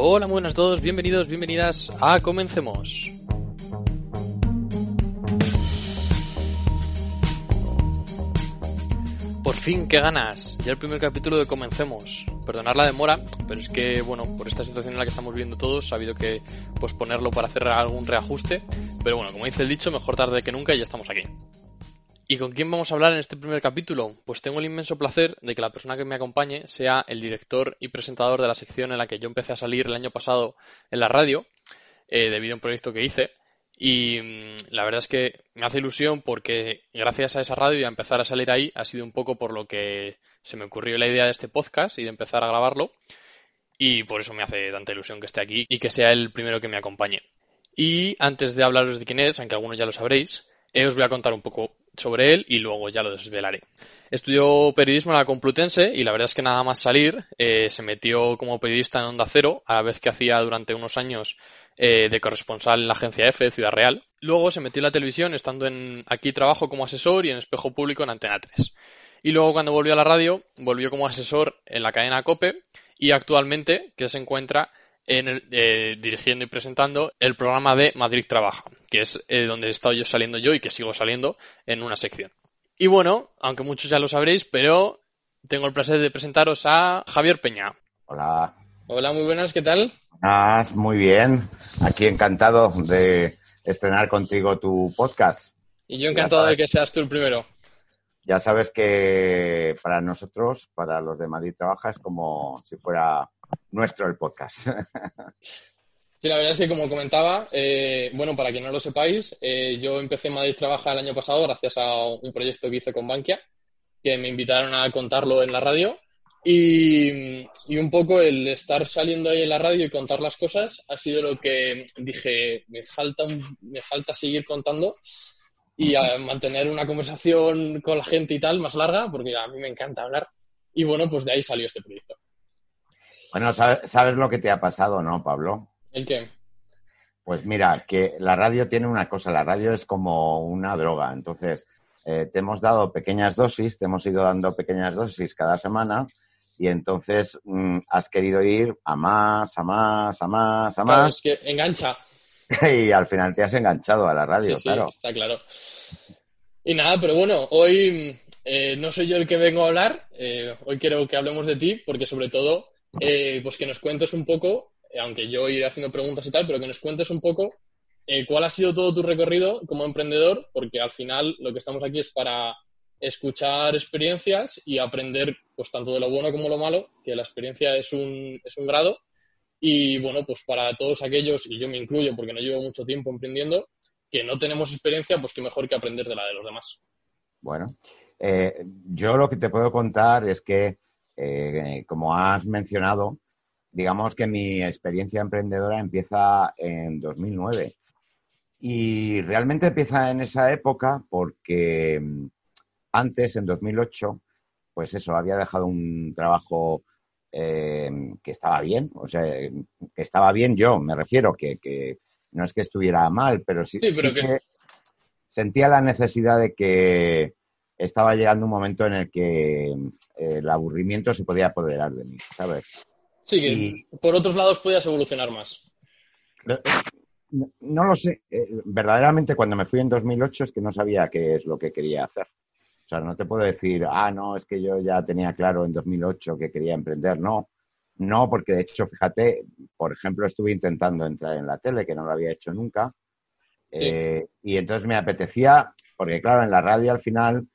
Hola, muy buenas a todos, bienvenidos, bienvenidas a Comencemos. Por fin, qué ganas. Ya el primer capítulo de Comencemos. Perdonar la demora, pero es que, bueno, por esta situación en la que estamos viendo todos, ha habido que posponerlo para hacer algún reajuste. Pero bueno, como dice el dicho, mejor tarde que nunca y ya estamos aquí. ¿Y con quién vamos a hablar en este primer capítulo? Pues tengo el inmenso placer de que la persona que me acompañe sea el director y presentador de la sección en la que yo empecé a salir el año pasado en la radio, eh, debido a un proyecto que hice. Y mm, la verdad es que me hace ilusión porque gracias a esa radio y a empezar a salir ahí ha sido un poco por lo que se me ocurrió la idea de este podcast y de empezar a grabarlo. Y por eso me hace tanta ilusión que esté aquí y que sea el primero que me acompañe. Y antes de hablaros de quién es, aunque algunos ya lo sabréis, eh, os voy a contar un poco sobre él y luego ya lo desvelaré. Estudió periodismo en la Complutense y la verdad es que nada más salir eh, se metió como periodista en Onda Cero, a la vez que hacía durante unos años eh, de corresponsal en la agencia F, Ciudad Real. Luego se metió en la televisión, estando en aquí trabajo como asesor y en espejo público en Antena 3. Y luego cuando volvió a la radio, volvió como asesor en la cadena COPE y actualmente que se encuentra en eh, dirigiendo y presentando el programa de Madrid Trabaja, que es eh, donde he estado yo saliendo yo y que sigo saliendo en una sección. Y bueno, aunque muchos ya lo sabréis, pero tengo el placer de presentaros a Javier Peña. Hola. Hola, muy buenas, ¿qué tal? Buenas, muy bien. Aquí encantado de estrenar contigo tu podcast. Y yo encantado de que seas tú el primero. Ya sabes que para nosotros, para los de Madrid Trabaja, es como si fuera nuestro el podcast. Sí, la verdad es que como comentaba, eh, bueno, para que no lo sepáis, eh, yo empecé en Madrid Trabaja el año pasado gracias a un proyecto que hice con Bankia, que me invitaron a contarlo en la radio. Y, un poco el estar saliendo ahí en la radio y contar las cosas ha sido lo que dije, me falta, me falta seguir contando y mantener una conversación con la gente y tal más larga, porque a mí me encanta hablar. Y bueno, pues de ahí salió este proyecto. Bueno, ¿sabes, lo que te ha pasado, no, Pablo? ¿El qué? Pues mira, que la radio tiene una cosa, la radio es como una droga. Entonces, eh, te hemos dado pequeñas dosis, te hemos ido dando pequeñas dosis cada semana y entonces mm, has querido ir a más, a más, a más, a claro, más. es que engancha. y al final te has enganchado a la radio, sí, claro. Sí, está claro. Y nada, pero bueno, hoy eh, no soy yo el que vengo a hablar, eh, hoy quiero que hablemos de ti, porque sobre todo eh, pues que nos cuentes un poco, eh, aunque yo iré haciendo preguntas y tal, pero que nos cuentes un poco eh, cuál ha sido todo tu recorrido como emprendedor, porque al final lo que estamos aquí es para escuchar experiencias y aprender pues tanto de lo bueno como lo malo, que la experiencia es un, es un grado. Y bueno, pues para todos aquellos, y yo me incluyo porque no llevo mucho tiempo emprendiendo, que no tenemos experiencia, pues qué mejor que aprender de la de los demás. Bueno, yo lo que te puedo contar es que eh, como has mencionado, digamos que mi experiencia emprendedora empieza en 2009. Y realmente empieza en esa época porque mm, antes, en 2008, pues eso, había dejado un trabajo eh, que estaba bien, o sea, que estaba bien yo, me refiero, que, no es que estuviera mal, pero sí, que sentía la necesidad de que estaba llegando un momento en el que eh, el aburrimiento se podía apoderar de mí, ¿sabes? Sí, que por otros lados podías evolucionar más. No, lo sé. Eh, verdaderamente, cuando me fui en 2008 es que no sabía qué es lo que quería hacer. O sea, no te puedo decir, ah, no, es que yo ya tenía claro en 2008 que quería emprender. No, no, porque de hecho, fíjate, por ejemplo, estuve intentando entrar en la tele, que no lo había hecho nunca. Eh, y entonces me apetecía, porque claro, en la radio al final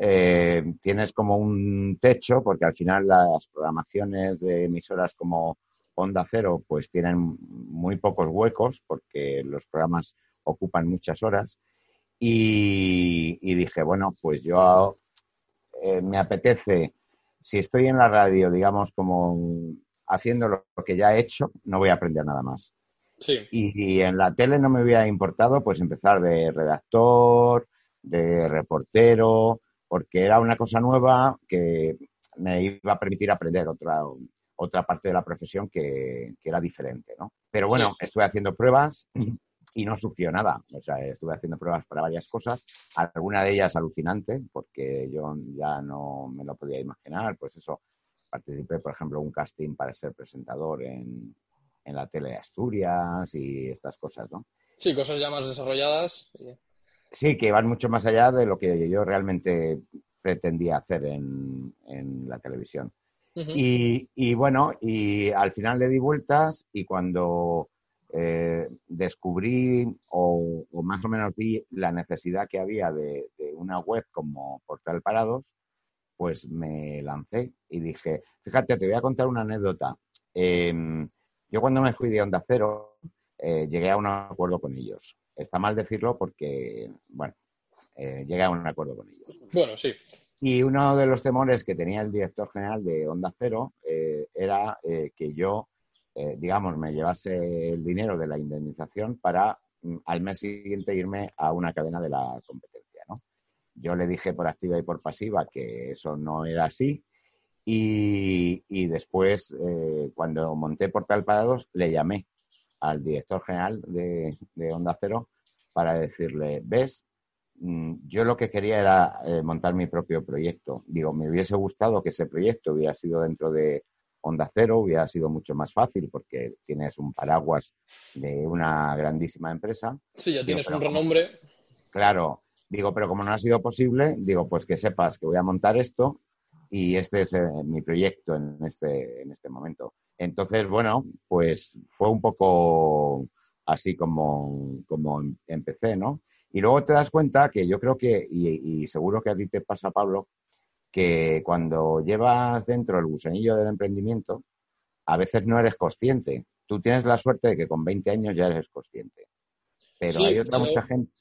eh, tienes como un techo, porque al final las programaciones de emisoras como Onda Cero pues tienen muy pocos huecos, porque los programas ocupan muchas horas. Y, dije, bueno, pues yo eh, me apetece, si estoy en la radio, digamos, como haciendo lo que ya he hecho, no voy a aprender nada más. Sí. Y, y, en la tele no me hubiera importado pues empezar de redactor, de reportero, porque era una cosa nueva que me iba a permitir aprender otra, otra parte de la profesión que, era diferente, ¿no? Pero bueno, estuve haciendo pruebas y no surgió nada. O sea, estuve haciendo pruebas para varias cosas, alguna de ellas alucinante, porque yo ya no me lo podía imaginar. Pues eso, participé, por ejemplo, en un casting para ser presentador en, en la tele de Asturias y estas cosas, ¿no? Sí, cosas ya más desarrolladas. Sí, que van mucho más allá de lo que yo realmente pretendía hacer en, la televisión. y, bueno, y al final le di vueltas y cuando eh, descubrí o, más o menos vi la necesidad que había de, una web como Portal Parados, pues me lancé y dije, fíjate, te voy a contar una anécdota. Em, yo cuando me fui de Onda Cero, eh, llegué a un acuerdo con ellos. Está mal decirlo porque, bueno, eh, llegué a un acuerdo con ellos. Bueno, sí. Y uno de los temores que tenía el director general de Onda Cero eh, era que yo, digamos, me llevase el dinero de la indemnización para mm, al mes siguiente irme a una cadena de la competencia, ¿no? Yo le dije por activa y por pasiva que eso no era así y, después, cuando monté Portal Parados, le llamé al director general de, Onda Cero para decirle, ves, mm, yo lo que quería era eh, montar mi propio proyecto. Digo, me hubiese gustado que ese proyecto hubiera sido dentro de Onda Cero, hubiera sido mucho más fácil porque tienes un paraguas de una grandísima empresa. Sí, ya tienes un renombre. Claro, digo, pero como no ha sido posible, digo, pues que sepas que voy a montar esto y este es eh, mi proyecto en este, en este momento. Entonces, bueno, pues fue un poco así como, como empecé, ¿no? Y luego te das cuenta que yo creo que, y, seguro que a ti te pasa, Pablo, que cuando llevas dentro el gusanillo del emprendimiento, a veces no eres consciente. Tú tienes la suerte de que con 20 años ya eres consciente. Pero hay otra mucha gente.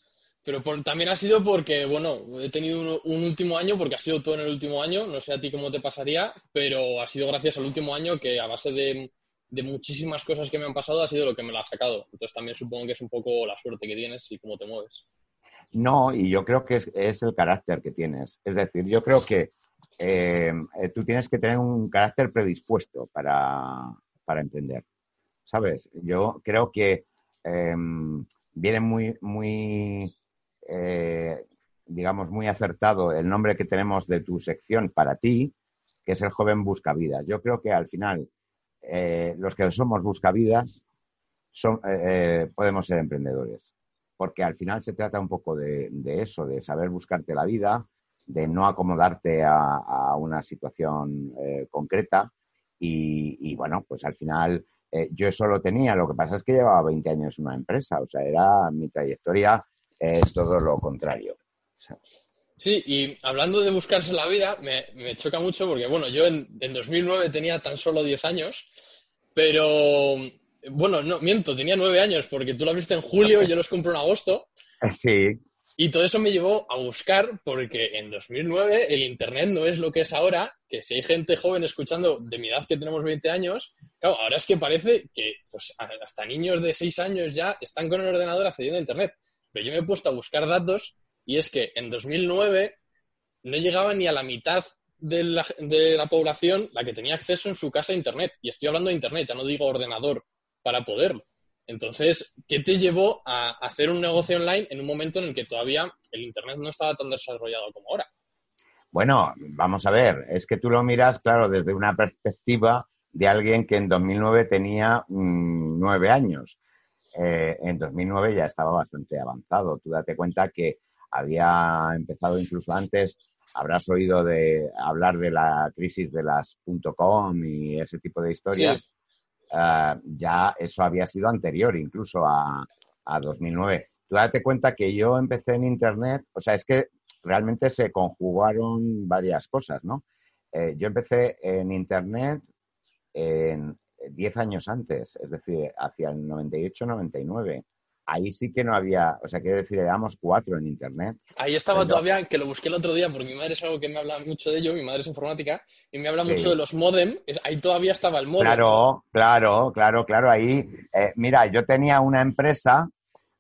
Pero también ha sido porque, bueno, he tenido un, último año, porque ha sido todo en el último año, no sé a ti cómo te pasaría, pero ha sido gracias al último año que a base de, muchísimas cosas que me han pasado ha sido lo que me lo ha sacado. Entonces también supongo que es un poco la suerte que tienes y cómo te mueves. No, y yo creo que es, el carácter que tienes. Es decir, yo creo que eh, eh, tú tienes que tener un carácter predispuesto para, emprender. ¿Sabes? Yo creo que eh, viene muy, muy eh, digamos, muy acertado el nombre que tenemos de tu sección para ti, que es el joven buscavidas. Yo creo que al final eh, los que somos buscavidas son, eh, podemos ser emprendedores, porque al final se trata un poco de, eso, de saber buscarte la vida, de no acomodarte a, una situación concreta y, bueno, pues al final yo eso lo tenía, lo que pasa es que llevaba 20 años en una empresa, o sea, era mi trayectoria es todo lo contrario. Sí, y hablando de buscarse la vida, me, choca mucho porque, bueno, yo en, 2009 tenía tan solo 10 años, pero, bueno, no, miento, tenía 9 años porque tú lo viste en julio y yo los compro en agosto. Sí. Y todo eso me llevó a buscar porque en 2009 el Internet no es lo que es ahora, que si hay gente joven escuchando de mi edad que tenemos 20 años, claro, ahora es que parece que pues, hasta niños de 6 años ya están con el ordenador accediendo a Internet. Pero yo me he puesto a buscar datos y es que en 2009 no llegaba ni a la mitad de la, de la, población la que tenía acceso en su casa a Internet. Y estoy hablando de Internet, ya no digo ordenador, para poderlo. Entonces, ¿qué te llevó a hacer un negocio online en un momento en el que todavía el Internet no estaba tan desarrollado como ahora? Bueno, vamos a ver, es que tú lo miras, claro, desde una perspectiva de alguien que en 2009 tenía mm, nueve años. Eh, en 2009 ya estaba bastante avanzado. Tú date cuenta que había empezado incluso antes, habrás oído de hablar de la crisis de las .com y ese tipo de historias. Eh, ya eso había sido anterior incluso a, 2009. Tú date cuenta que yo empecé en Internet, o sea, es que realmente se conjugaron varias cosas, ¿no? Eh, yo empecé en Internet en, 10 años antes, es decir, hacia el 98-99. Ahí sí que no había, o sea, quiero decir, éramos cuatro en Internet. Ahí estaba todavía, que lo busqué el otro día, porque mi madre es algo que me habla mucho de ello, mi madre es informática, y me habla mucho de los modem, ahí todavía estaba el modem. Claro, claro, claro, claro, ahí, eh, mira, yo tenía una empresa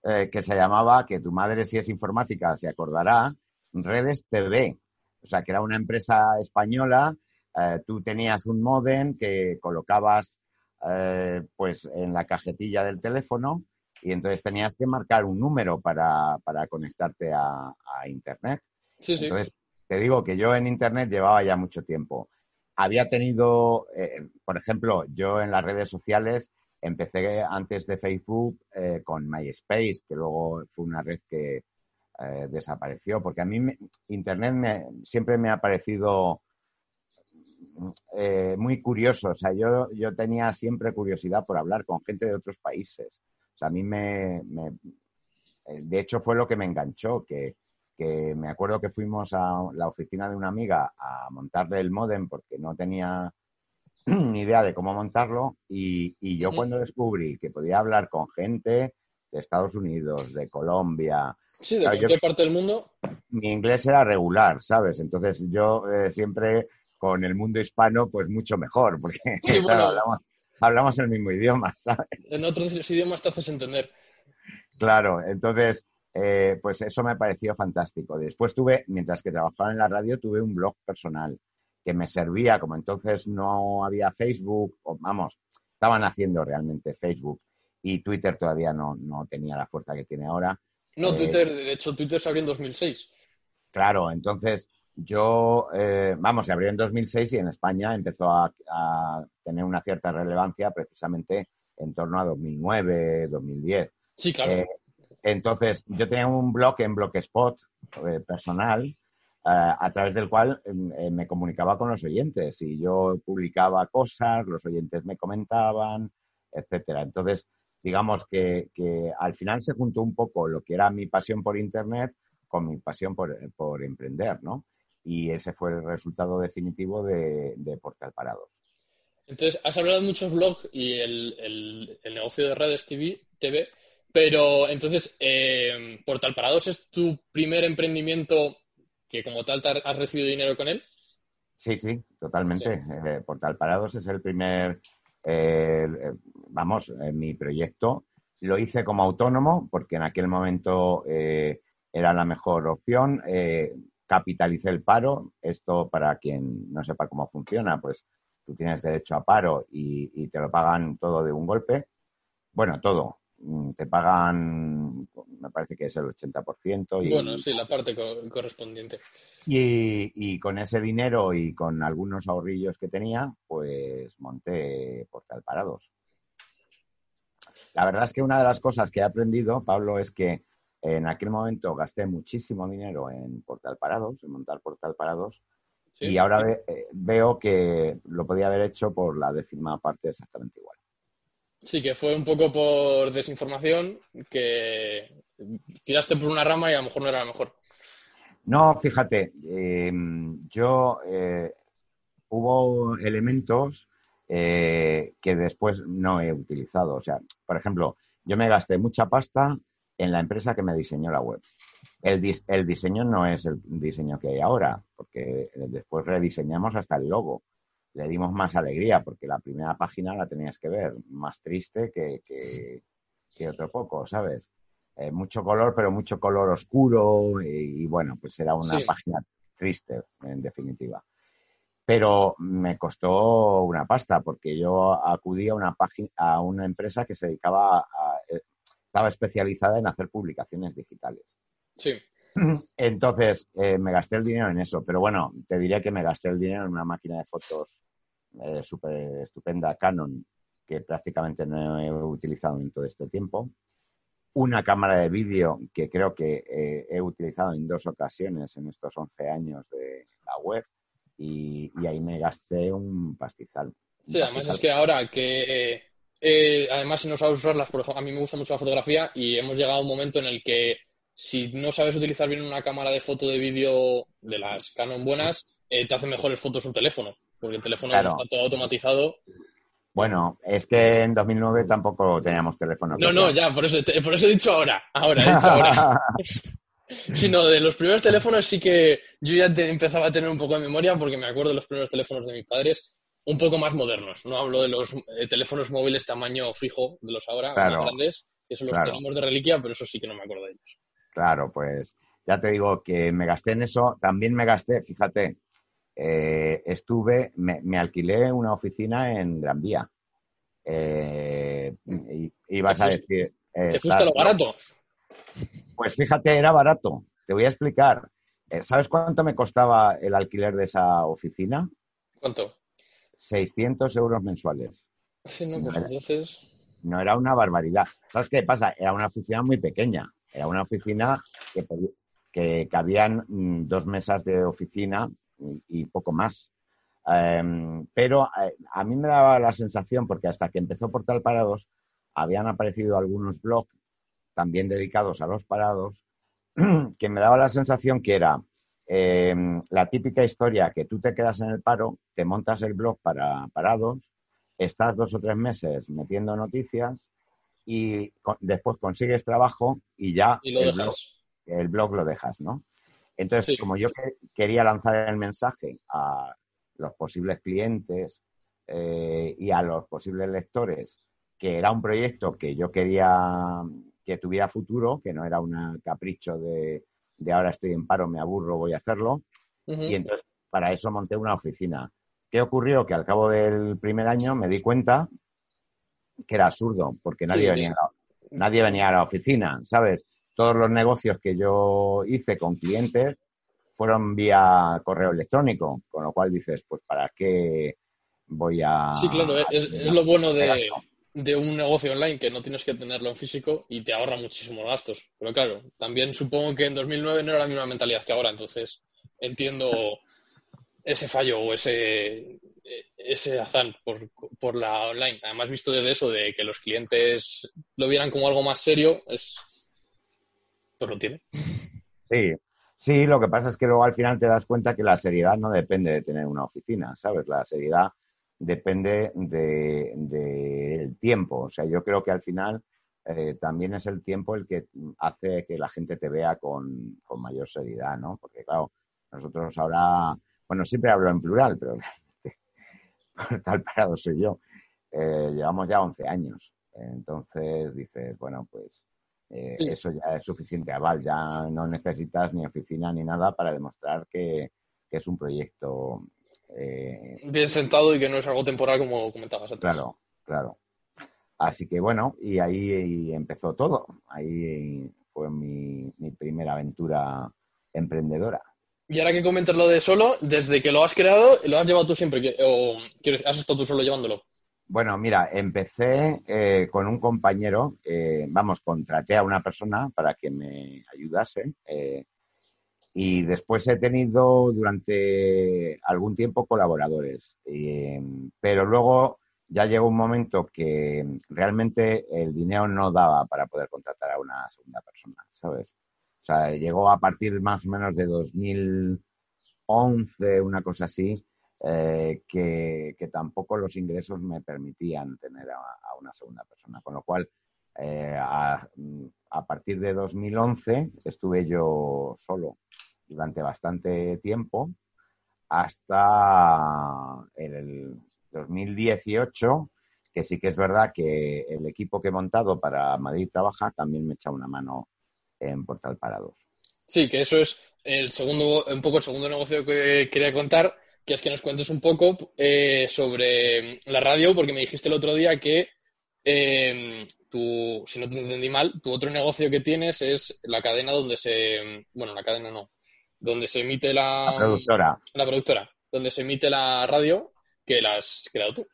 eh, que se llamaba, que tu madre si es informática se acordará, Redes TV, o sea, que era una empresa española, eh, tú tenías un modem que colocabas eh, pues en la cajetilla del teléfono y entonces tenías que marcar un número para, conectarte a, Internet. Entonces, te digo que yo en Internet llevaba ya mucho tiempo. Había tenido, eh, por ejemplo, yo en las redes sociales empecé antes de Facebook eh, con MySpace, que luego fue una red que desapareció, porque a mí Internet me, siempre me ha parecido eh, muy curioso. O sea, yo, yo tenía siempre curiosidad por hablar con gente de otros países. O sea, a mí me, de hecho fue lo que me enganchó, que, que me acuerdo que fuimos a la oficina de una amiga a montarle el modem porque no tenía ni idea de cómo montarlo y, yo cuando descubrí que podía hablar con gente de Estados Unidos, de Colombia. Sí, de cualquier parte del mundo. Mi inglés era regular, ¿sabes? Entonces yo eh, siempre con el mundo hispano, pues mucho mejor, porque hablamos, el mismo idioma, ¿sabes? En otros idiomas te haces entender. Claro, entonces, eh, pues eso me pareció fantástico. Después tuve, mientras que trabajaba en la radio, tuve un blog personal que me servía, como entonces no había Facebook, o vamos, estaban haciendo realmente Facebook y Twitter todavía no, tenía la fuerza que tiene ahora. No, eh, Twitter, de hecho, Twitter se abrió en 2006. Claro, entonces yo, eh, vamos, se abrió en 2006 y en España empezó a, tener una cierta relevancia precisamente en torno a 2009, 2010. Sí, claro. Eh, entonces, yo tenía un blog en Blogspot personal eh, a través del cual em, eh, me comunicaba con los oyentes y yo publicaba cosas, los oyentes me comentaban, etcétera. Entonces, digamos que, al final se juntó un poco lo que era mi pasión por Internet con mi pasión por, emprender, ¿no? Y ese fue el resultado definitivo de, Portal Parados. Entonces, has hablado de muchos blogs y el, negocio de redes TV, TV pero entonces, eh, Portal Parados es tu primer emprendimiento que como tal has recibido dinero con él. Sí, sí, totalmente. Eh, Portal Parados es el primer, eh, vamos, mi proyecto. Lo hice como autónomo porque en aquel momento era la mejor opción. Capitalicé el paro. Esto, para quien no sepa cómo funciona, pues tú tienes derecho a paro y te lo pagan todo de un golpe. Bueno, todo. Mm, te pagan, me parece que es el 80%. Y, bueno, sí, la parte correspondiente. Y, con ese dinero y con algunos ahorrillos que tenía, pues monté Portal Parados. La verdad es que una de las cosas que he aprendido, Pablo, es que en aquel momento gasté muchísimo dinero en Portal Parados, en montar Portal Parados, y ahora eh, veo que lo podía haber hecho por la décima parte exactamente igual. Sí, que fue un poco por desinformación, que tiraste por una rama y a lo mejor no era la mejor. No, fíjate, eh, yo eh, hubo elementos eh, que después no he utilizado. O sea, por ejemplo, yo me gasté mucha pasta en la empresa que me diseñó la web. El, el diseño no es el diseño que hay ahora, porque después rediseñamos hasta el logo le dimos más alegría, porque la primera página la tenías que ver más triste que, que, otro poco, ¿sabes? Eh, mucho color, pero mucho color oscuro y, bueno, pues era una página triste, en definitiva. Pero me costó una pasta porque yo acudí a una página, a una empresa que se dedicaba a, eh, estaba especializada en hacer publicaciones digitales. Sí. Entonces, eh, me gasté el dinero en eso, pero bueno, te diré que me gasté el dinero en una máquina de fotos eh, súper estupenda Canon que prácticamente no he utilizado en todo este tiempo. Una cámara de vídeo que creo que eh, he utilizado en dos ocasiones en estos 11 años de la web y, ahí me gasté un pastizal. sí, además es que ahora que eh, además si no sabes usarlas, por ejemplo, a mí me gusta mucho la fotografía y hemos llegado a un momento en el que si no sabes utilizar bien una cámara de foto de vídeo de las Canon buenas, te hace mejores fotos un teléfono porque el teléfono está todo automatizado. Bueno, es que en 2009 tampoco teníamos teléfono. No, no, ya, por eso, por eso he dicho ahora, ahora, he dicho ahora. Sino de los primeros teléfonos sí que yo ya empezaba a tener un poco de memoria porque me acuerdo de los primeros teléfonos de mis padres un poco más modernos. No hablo de los eh, teléfonos móviles tamaño fijo, de los ahora, grandes, que son los tenemos de reliquia, pero eso sí que no me acuerdo de ellos. Claro, pues ya te digo que me gasté en eso. También me gasté, fíjate, eh, estuve, me, alquilé una oficina en Gran Vía. Eh, y, vas a decir... Eh, ¿Te fuiste a lo barato? Pues fíjate, era barato. Te voy a explicar. ¿Sabes cuánto me costaba el alquiler de esa oficina? ¿Cuánto? 600 euros mensuales. Sí, no, pues entonces... no era una barbaridad. ¿Sabes qué pasa? Era una oficina muy pequeña. Era una oficina que, que cabían mm, dos mesas de oficina y, poco más. Em, pero eh, a mí me daba la sensación, porque hasta que empezó Portal Parados, habían aparecido algunos blogs también dedicados a los parados, que me daba la sensación que era em, la típica historia que tú te quedas en el paro, te montas el blog para parados, estás dos o tres meses metiendo noticias y después consigues trabajo y ya el, blog, lo dejas, ¿no? Entonces, como yo quería lanzar el mensaje a los posibles clientes eh, y a los posibles lectores, que era un proyecto que yo quería que tuviera futuro, que no era un capricho de, ahora estoy en paro, me aburro, voy a hacerlo. Y entonces, para eso monté una oficina. ¿Qué ocurrió? Que al cabo del primer año me di cuenta que era absurdo, porque nadie, venía, nadie venía a la oficina, ¿sabes? Todos los negocios que yo hice con clientes fueron vía correo electrónico, con lo cual dices, pues ¿para qué voy a... Sí, claro, es, lo bueno de, de, un negocio online, que no tienes que tenerlo en físico y te ahorra muchísimos gastos. Pero claro, también supongo que en 2009 no era la misma mentalidad que ahora, entonces entiendo ese fallo o ese, ese azar por, por, la online. Además, visto desde eso, de que los clientes lo vieran como algo más serio, es pues lo tiene. Sí, sí, lo que pasa es que luego al final te das cuenta que la seriedad no depende de tener una oficina, ¿sabes? La seriedad depende del de, tiempo. O sea, yo creo que al final eh, también es el tiempo el que hace que la gente te vea con, con mayor seriedad, ¿no? Porque, claro, nosotros ahora bueno, siempre hablo en plural, pero tal parado soy yo. Eh, llevamos ya 11 años. Entonces dices, bueno, pues eh, eso ya es suficiente aval. Ya no necesitas ni oficina ni nada para demostrar que, es un proyecto. Eh, Bien sentado y que no es algo temporal como comentabas antes. Claro, claro. Así que bueno, y ahí empezó todo. Ahí fue mi primera aventura emprendedora. Y ahora que comentas lo de solo, desde que lo has creado, ¿lo has llevado tú siempre? ¿O has estado tú solo llevándolo? Bueno, mira, empecé eh, con un compañero, eh, vamos, contraté a una persona para que me ayudase eh, y después he tenido durante algún tiempo colaboradores, pero luego ya llegó un momento que realmente el dinero no daba para poder contratar a una segunda persona, ¿sabes? O sea, llegó a partir más o menos de 2011, una cosa así, eh, que, tampoco los ingresos me permitían tener a, una segunda persona. Con lo cual, eh, a, partir de 2011 estuve yo solo durante bastante tiempo hasta el 2018, que sí que es verdad que el equipo que he montado para Madrid Trabaja también me echa una mano en Portal Parados. Sí, que eso es el segundo, un poco el segundo negocio que quería contar, que es que nos cuentes un poco eh, sobre la radio, porque me dijiste el otro día que eh, tú, si no te entendí mal, tu otro negocio que tienes es la cadena donde se, bueno, la cadena no, donde se emite la, la productora. La productora, donde se emite la radio, que la has creado tú.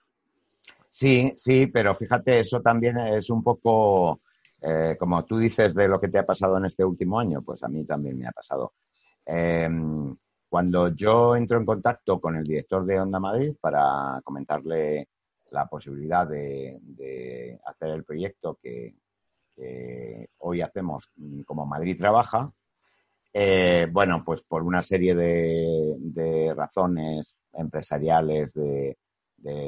Sí, sí, pero fíjate, eso también es un poco eh, como tú dices de lo que te ha pasado en este último año, pues a mí también me ha pasado. Em, cuando yo entro en contacto con el director de Onda Madrid para comentarle la posibilidad de, hacer el proyecto que, hoy hacemos como Madrid Trabaja, eh, bueno, pues por una serie de, razones empresariales de,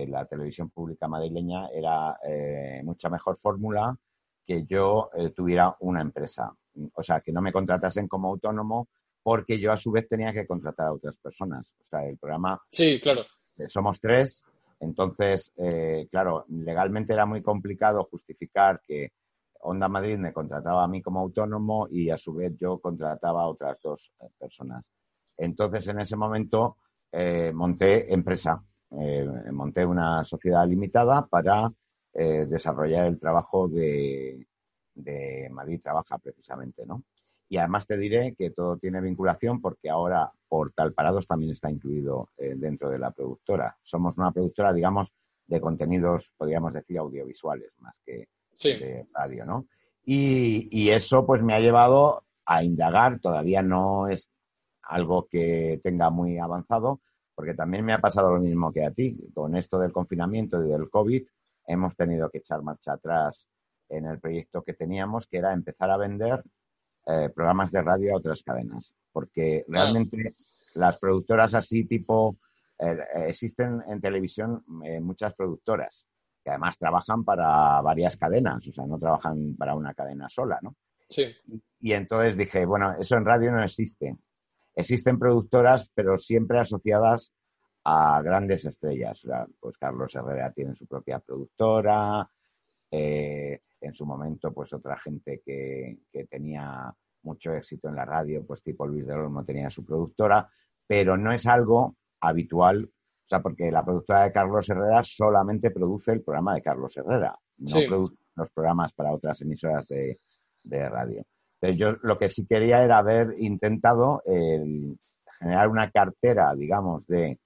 la televisión pública madrileña era eh, mucha mejor fórmula que yo eh, tuviera una empresa. O sea, que no me contratasen como autónomo porque yo a su vez tenía que contratar a otras personas. O sea, el programa... Sí, claro. Somos tres, entonces, eh, claro, legalmente era muy complicado justificar que Onda Madrid me contrataba a mí como autónomo y a su vez yo contrataba a otras dos personas. Entonces, en ese momento monté empresa, monté una sociedad limitada para eh, desarrollar el trabajo de, Madrid Trabaja precisamente, ¿no? Y además te diré que todo tiene vinculación porque ahora Portal Parados también está incluido eh, dentro de la productora. Somos una productora, digamos, de contenidos, podríamos decir, audiovisuales más que de radio, ¿no? Y, y, eso pues me ha llevado a indagar, todavía no es algo que tenga muy avanzado, porque también me ha pasado lo mismo que a ti, con esto del confinamiento y del COVID, hemos tenido que echar marcha atrás en el proyecto que teníamos, que era empezar a vender eh, programas de radio a otras cadenas, porque realmente las productoras así tipo, eh, existen en televisión eh, muchas productoras que además trabajan para varias cadenas, o sea, no trabajan para una cadena sola, ¿no? Sí. Y entonces dije, bueno, eso en radio no existe. Existen productoras, pero siempre asociadas a grandes estrellas. O sea, pues Carlos Herrera tiene su propia productora, eh, en su momento, pues otra gente que, que, tenía mucho éxito en la radio, pues tipo Luis de Olmo tenía su productora, pero no es algo habitual, o sea, porque la productora de Carlos Herrera solamente produce el programa de Carlos Herrera, no produce los programas para otras emisoras de, de radio. Entonces, yo lo que sí quería era haber intentado generar una cartera, digamos, de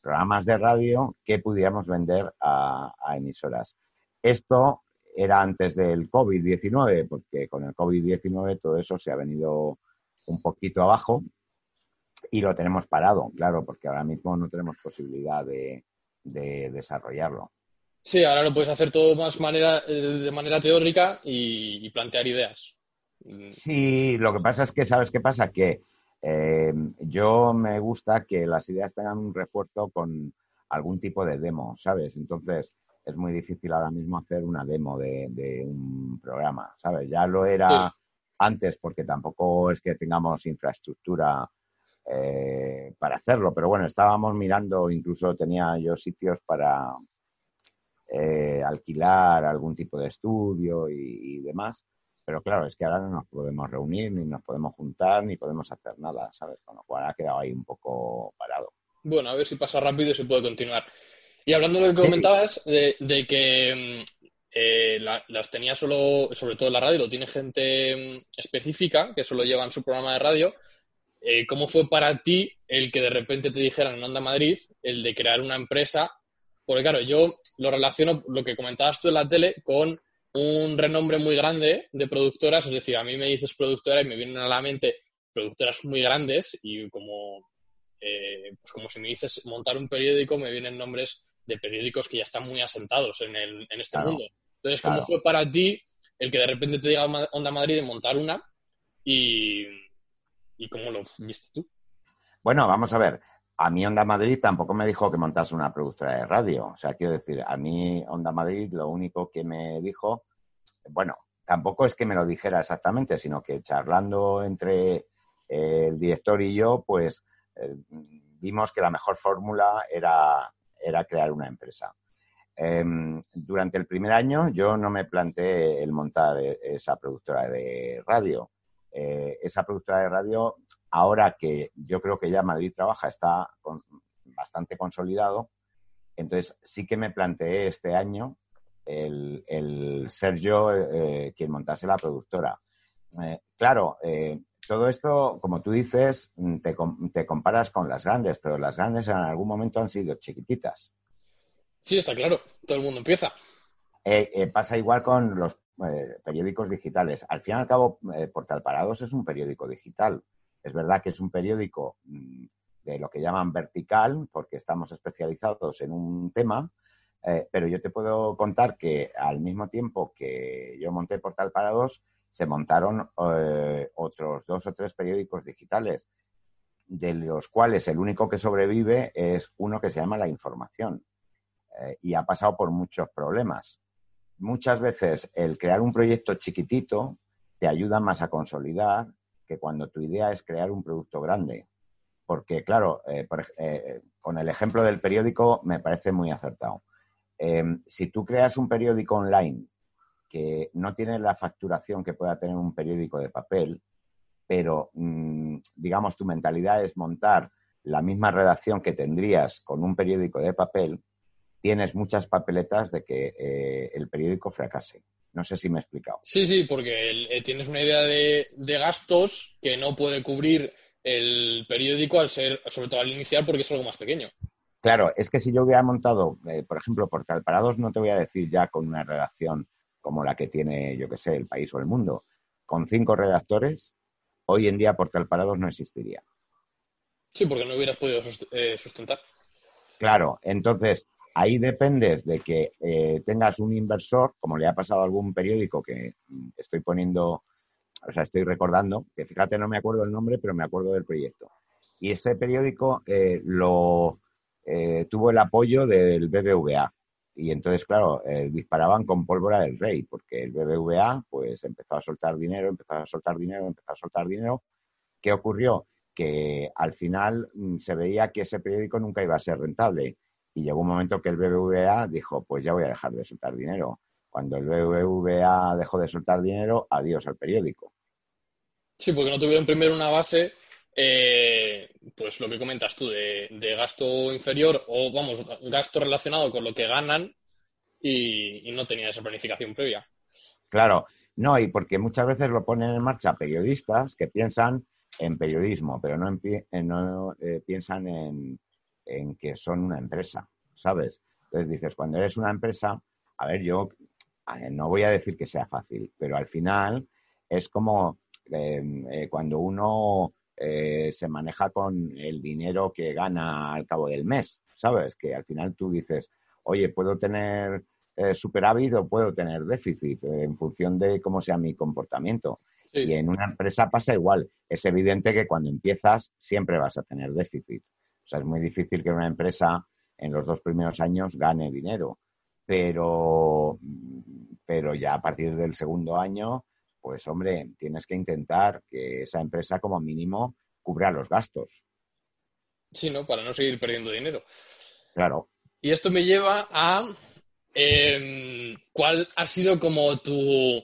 programas de radio que pudiéramos vender a, emisoras. Esto era antes del COVID-19, porque con el COVID-19 todo eso se ha venido un poquito abajo y lo tenemos parado, claro, porque ahora mismo no tenemos posibilidad de, desarrollarlo. Sí, ahora lo puedes hacer todo más manera, eh, de manera teórica y, plantear ideas. Sí, lo que pasa es que, ¿sabes qué pasa? Que eh, yo me gusta que las ideas tengan un refuerzo con algún tipo de demo, ¿sabes? Entonces, es muy difícil ahora mismo hacer una demo de, un programa, ¿sabes? Ya lo era antes porque tampoco es que tengamos infraestructura eh, para hacerlo, pero bueno, estábamos mirando, incluso tenía yo sitios para eh, alquilar algún tipo de estudio y, demás, pero claro, es que ahora no nos podemos reunir, ni nos podemos juntar, ni podemos hacer nada, ¿sabes? Con lo cual ha quedado ahí un poco parado. Bueno, a ver si pasa rápido y se puede continuar. Y hablando de lo que comentabas, de, que mm, eh, las tenía solo, sobre todo en la radio, lo tiene gente mm, específica que solo llevan su programa de radio. Eh, ¿Cómo fue para ti el que de repente te dijeran en Onda Madrid el de crear una empresa? Porque claro, yo lo relaciono, lo que comentabas tú en la tele, con un renombre muy grande de productoras. Es decir, a mí me dices productora y me vienen a la mente productoras muy grandes y como, eh, pues como si me dices montar un periódico, me vienen nombres de periódicos que ya están muy asentados en, el, en este mundo. Entonces, ¿cómo fue para ti el que de repente te diga Onda Madrid de montar una y, y cómo lo viste tú? Bueno, vamos a ver. A mí Onda Madrid tampoco me dijo que montase una productora de radio. O sea, quiero decir, a mí Onda Madrid lo único que me dijo, bueno, tampoco es que me lo dijera exactamente, sino que charlando entre el director y yo, pues eh, vimos que la mejor fórmula era era crear una empresa. Em, durante el primer año yo no me planteé el montar e, esa productora de radio. Eh, esa productora de radio, ahora que yo creo que ya Madrid Trabaja está bastante consolidado, entonces sí que me planteé este año el, ser yo eh, quien montase la productora. Eh, claro, todo esto, como tú dices, mm, te, comparas con las grandes, pero las grandes en algún momento han sido chiquititas. Sí, está claro. Todo el mundo empieza. Eh, eh, pasa igual con los eh, periódicos digitales. Al fin y al cabo, Portal Parados es un periódico digital. Es verdad que es un periódico mm, de lo que llaman vertical, porque estamos especializados en un tema, pero yo te puedo contar que al mismo tiempo que yo monté Portal Parados, se montaron eh, otros dos o tres periódicos digitales, de los cuales el único que sobrevive es uno que se llama La Información eh, y ha pasado por muchos problemas. Muchas veces el crear un proyecto chiquitito te ayuda más a consolidar que cuando tu idea es crear un producto grande. Porque, claro, eh, con el ejemplo del periódico me parece muy acertado. si tú creas un periódico online que no tiene la facturación que pueda tener un periódico de papel, pero mm, digamos tu mentalidad es montar la misma redacción que tendrías con un periódico de papel, tienes muchas papeletas de que eh, el periódico fracase. No sé si me he explicado. Sí, sí, porque eh, tienes una idea de, de, gastos que no puede cubrir el periódico al ser, sobre todo al inicial, porque es algo más pequeño. Claro, es que si yo hubiera montado, eh, por ejemplo, Portal Parados, no te voy a decir ya con una redacción como la que tiene, yo que sé, el país o el mundo. Con cinco redactores, hoy en día Portal Parados no existiría. Sí, porque no hubieras podido eh, sustentar. Claro, entonces ahí dependes de que eh, tengas un inversor, como le ha pasado a algún periódico que mm, estoy poniendo, o sea, estoy recordando, que fíjate, no me acuerdo el nombre, pero me acuerdo del proyecto. Y ese periódico eh, lo tuvo el apoyo del BBVA. Y entonces, claro, disparaban con pólvora del rey, porque el BBVA pues empezó a soltar dinero, empezó a soltar dinero, empezó a soltar dinero. ¿Qué ocurrió? que al final mm, se veía que ese periódico nunca iba a ser rentable. Y llegó un momento que el BBVA dijo, pues ya voy a dejar de soltar dinero. Cuando el BBVA dejó de soltar dinero, adiós al periódico. Sí, porque no tuvieron primero una base, eh, pues lo que comentas tú, de, gasto inferior o, vamos, gasto relacionado con lo que ganan y, no tenían esa planificación previa. Claro, no, y porque muchas veces lo ponen en marcha periodistas que piensan en periodismo, pero no, no eh, piensan en, que son una empresa, ¿sabes? Entonces dices, cuando eres una empresa, a ver, yo no voy a decir que sea fácil, pero al final es como eh, cuando uno eh, se maneja con el dinero que gana al cabo del mes, ¿sabes? Que al final tú dices, oye, puedo tener superávit o puedo tener déficit en función de cómo sea mi comportamiento. Y en una empresa pasa igual. Es evidente que cuando empiezas siempre vas a tener déficit. O sea, es muy difícil que una empresa en los dos primeros años gane dinero. Pero, pero ya a partir del segundo año, pues hombre, tienes que intentar que esa empresa como mínimo cubra los gastos. Sí, ¿no? Para no seguir perdiendo dinero. Claro. Y esto me lleva a em, cuál ha sido como tu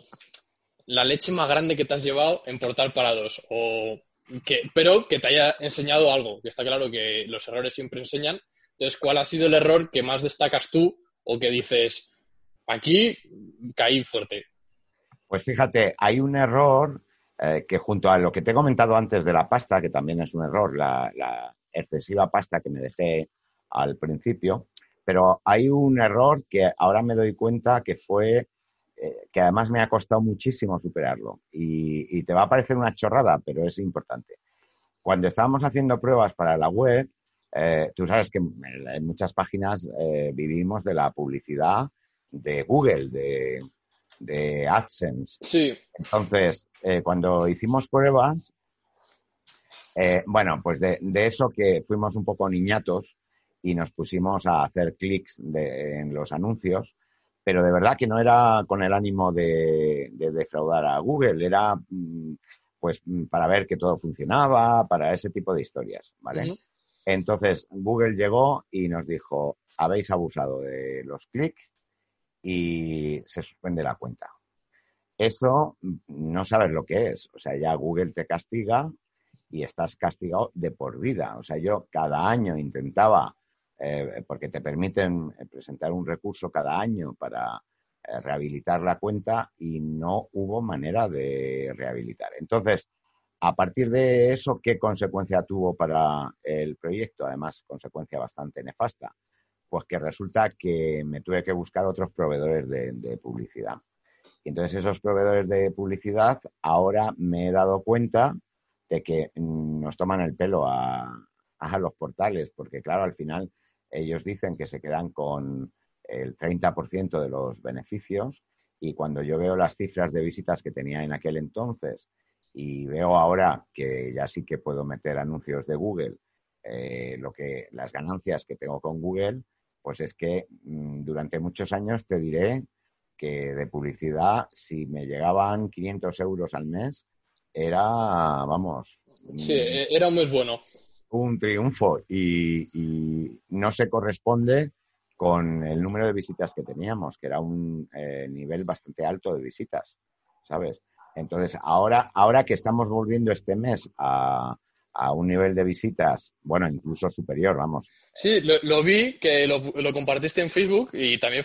la leche más grande que te has llevado en Portal para dos, o que, pero que te haya enseñado algo, que está claro que los errores siempre enseñan. Entonces, ¿cuál ha sido el error que más destacas tú o que dices, aquí caí fuerte? Pues fíjate, hay un error eh, que junto a lo que te he comentado antes de la pasta, que también es un error, la, excesiva pasta que me dejé al principio, pero hay un error que ahora me doy cuenta que fue eh, que además me ha costado muchísimo superarlo. Y, te va a parecer una chorrada, pero es importante. Cuando estábamos haciendo pruebas para la web, eh, tú sabes que en muchas páginas vivimos de la publicidad de Google, de, AdSense. Sí. Entonces, cuando hicimos pruebas, bueno, pues de, eso que fuimos un poco niñatos y nos pusimos a hacer clics en los anuncios, pero de verdad que no era con el ánimo de, defraudar a Google, era mm, pues mm, para ver que todo funcionaba, para ese tipo de historias, ¿vale? Entonces Google llegó y nos dijo, habéis abusado de los clics y se suspende la cuenta. Eso mm, no sabes lo que es, o sea, ya Google te castiga y estás castigado de por vida. O sea, yo cada año intentaba eh, porque te permiten eh, presentar un recurso cada año para eh, rehabilitar la cuenta y no hubo manera de rehabilitar. Entonces, a partir de eso, ¿qué consecuencia tuvo para el proyecto? Además, consecuencia bastante nefasta. Pues que resulta que me tuve que buscar otros proveedores de, publicidad. Y entonces esos proveedores de publicidad, ahora me he dado cuenta de que mm, nos toman el pelo a, los portales, porque claro, al final ellos dicen que se quedan con el 30% de los beneficios y cuando yo veo las cifras de visitas que tenía en aquel entonces y veo ahora que ya sí que puedo meter anuncios de Google, eh, lo que las ganancias que tengo con Google, pues es que mm, durante muchos años te diré que de publicidad, si me llegaban 500 euros al mes, era, vamos. Sí, mm, era un mes bueno un triunfo y, no se corresponde con el número de visitas que teníamos, que era un eh, nivel bastante alto de visitas, ¿sabes? Entonces, ahora, ahora que estamos volviendo este mes a, un nivel de visitas, bueno, incluso superior, vamos. Sí, lo, vi, que lo, compartiste en Facebook y también,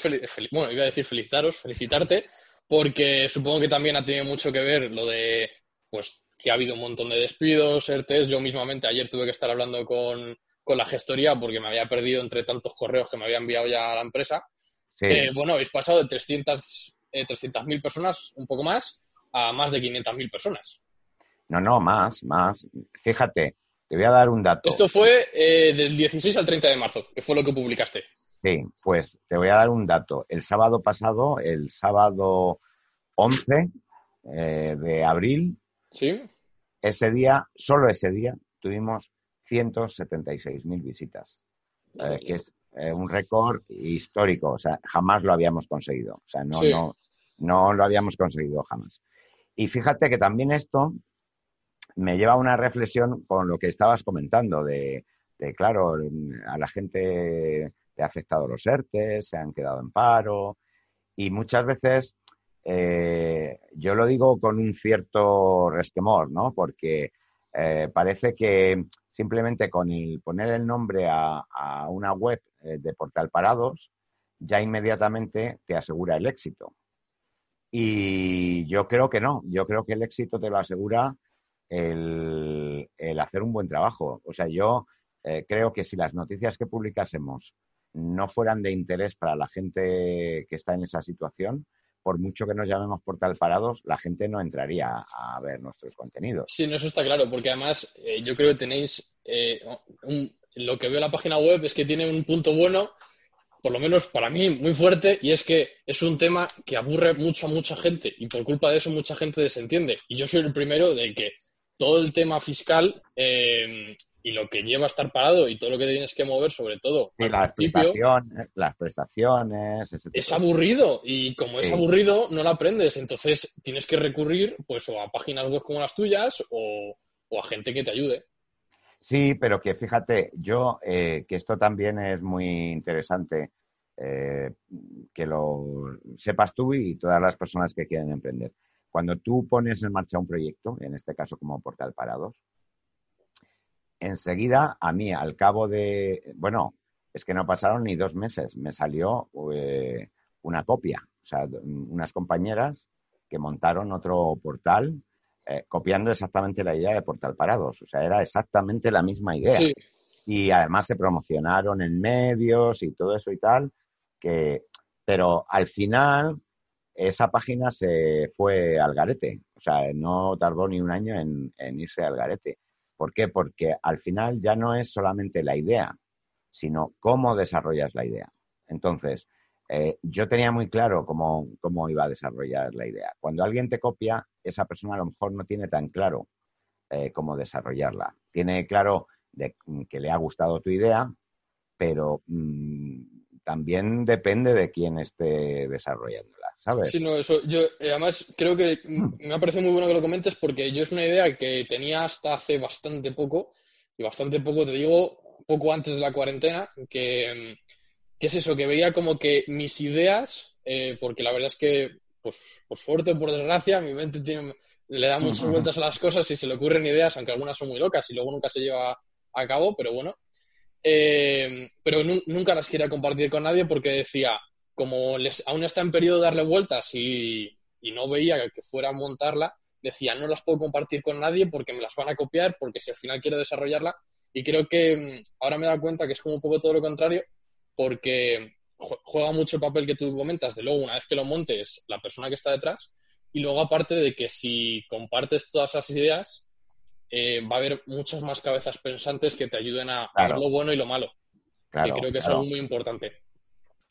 bueno, iba a decir felicitaros, felicitarte, porque supongo que también ha tenido mucho que ver lo de, pues, que ha habido un montón de despidos, ERTES. Yo mismamente ayer tuve que estar hablando con, con la gestoría porque me había perdido entre tantos correos que me había enviado ya a la empresa. Eh, bueno, habéis pasado de 300 eh, mil personas, un poco más, a más de 500.000 personas. No, no, más, más. Fíjate, te voy a dar un dato. Esto fue eh, del 16 al 30 de marzo, que fue lo que publicaste. Sí, pues te voy a dar un dato. El sábado pasado, el sábado 11 eh, de abril, ¿Sí? ese día, solo ese día, tuvimos 176.000 visitas, eh, que es un récord histórico. O sea, jamás lo habíamos conseguido. O sea, no, no, no lo habíamos conseguido jamás. Y fíjate que también esto me lleva a una reflexión con lo que estabas comentando de, claro, a la gente le ha afectado los ERTES, se han quedado en paro y muchas veces eh, yo lo digo con un cierto resquemor, ¿no? Porque eh, parece que simplemente con el poner el nombre a, a una web eh, de Portal Parados ya inmediatamente te asegura el éxito. Y yo creo que no, yo creo que el éxito te lo asegura el, hacer un buen trabajo. O sea, yo eh, creo que si las noticias que publicásemos no fueran de interés para la gente que está en esa situación, por mucho que nos llamemos portal parados, la gente no entraría a ver nuestros contenidos. Sí, no, eso está claro, porque además eh, yo creo que tenéis, eh, lo que veo en la página web es que tiene un punto bueno por lo menos para mí, muy fuerte, y es que es un tema que aburre mucho a mucha gente, y por culpa de eso mucha gente desentiende. Y yo soy el primero de que todo el tema fiscal eh, y lo que lleva a estar parado y todo lo que tienes que mover, sobre todo. las, prestaciones, las prestaciones. Es aburrido y como es aburrido no lo aprendes. Entonces tienes que recurrir pues o a páginas web como las tuyas o a gente que te ayude. Sí, pero que fíjate, yo, eh, que esto también es muy interesante, eh, que lo sepas tú y todas las personas que quieren emprender. Cuando tú pones en marcha un proyecto, en este caso como Portal Parados, enseguida a mí, al cabo de, bueno, es que no pasaron ni dos meses, me salió eh, una copia, o sea, unas compañeras que montaron otro portal eh, copiando exactamente la idea de Portal Parados. O sea, era exactamente la misma idea. Y además se promocionaron en medios y todo eso y tal. Que, pero al final esa página se fue al garete. O sea, no tardó ni un año en, irse al garete. ¿Por qué? Porque al final ya no es solamente la idea, sino cómo desarrollas la idea. Entonces, eh, yo tenía muy claro cómo, cómo, iba a desarrollar la idea. Cuando alguien te copia, esa persona a lo mejor no tiene tan claro eh, cómo desarrollarla. Tiene claro mm, que le ha gustado tu idea, pero mm, también depende de quién esté desarrollándola, ¿sabes? Sí, no, eso, yo eh, además creo que me ha parecido muy bueno que lo comentes porque yo es una idea que tenía hasta hace bastante poco, y bastante poco te digo, poco antes de la cuarentena, que mm, ¿Qué es eso? Que veía como que mis ideas, eh, porque la verdad es que, pues, por suerte o por desgracia, mi mente tiene, le da muchas vueltas a las cosas y se le ocurren ideas, aunque algunas son muy locas y luego nunca se lleva a cabo, pero bueno. Eh, pero nunca las quería compartir con nadie porque decía, como les, aún está en periodo de darle vueltas y, no veía que fuera a montarla, decía, no las puedo compartir con nadie porque me las van a copiar, porque si al final quiero desarrollarla, y creo que mm, ahora me he dado cuenta que es como un poco todo lo contrario, porque juega mucho el papel que tú comentas de luego una vez que lo montes la persona que está detrás y luego aparte de que si compartes todas esas ideas eh, va a haber muchas más cabezas pensantes que te ayuden a, ver lo bueno y lo malo que creo que es algo muy importante.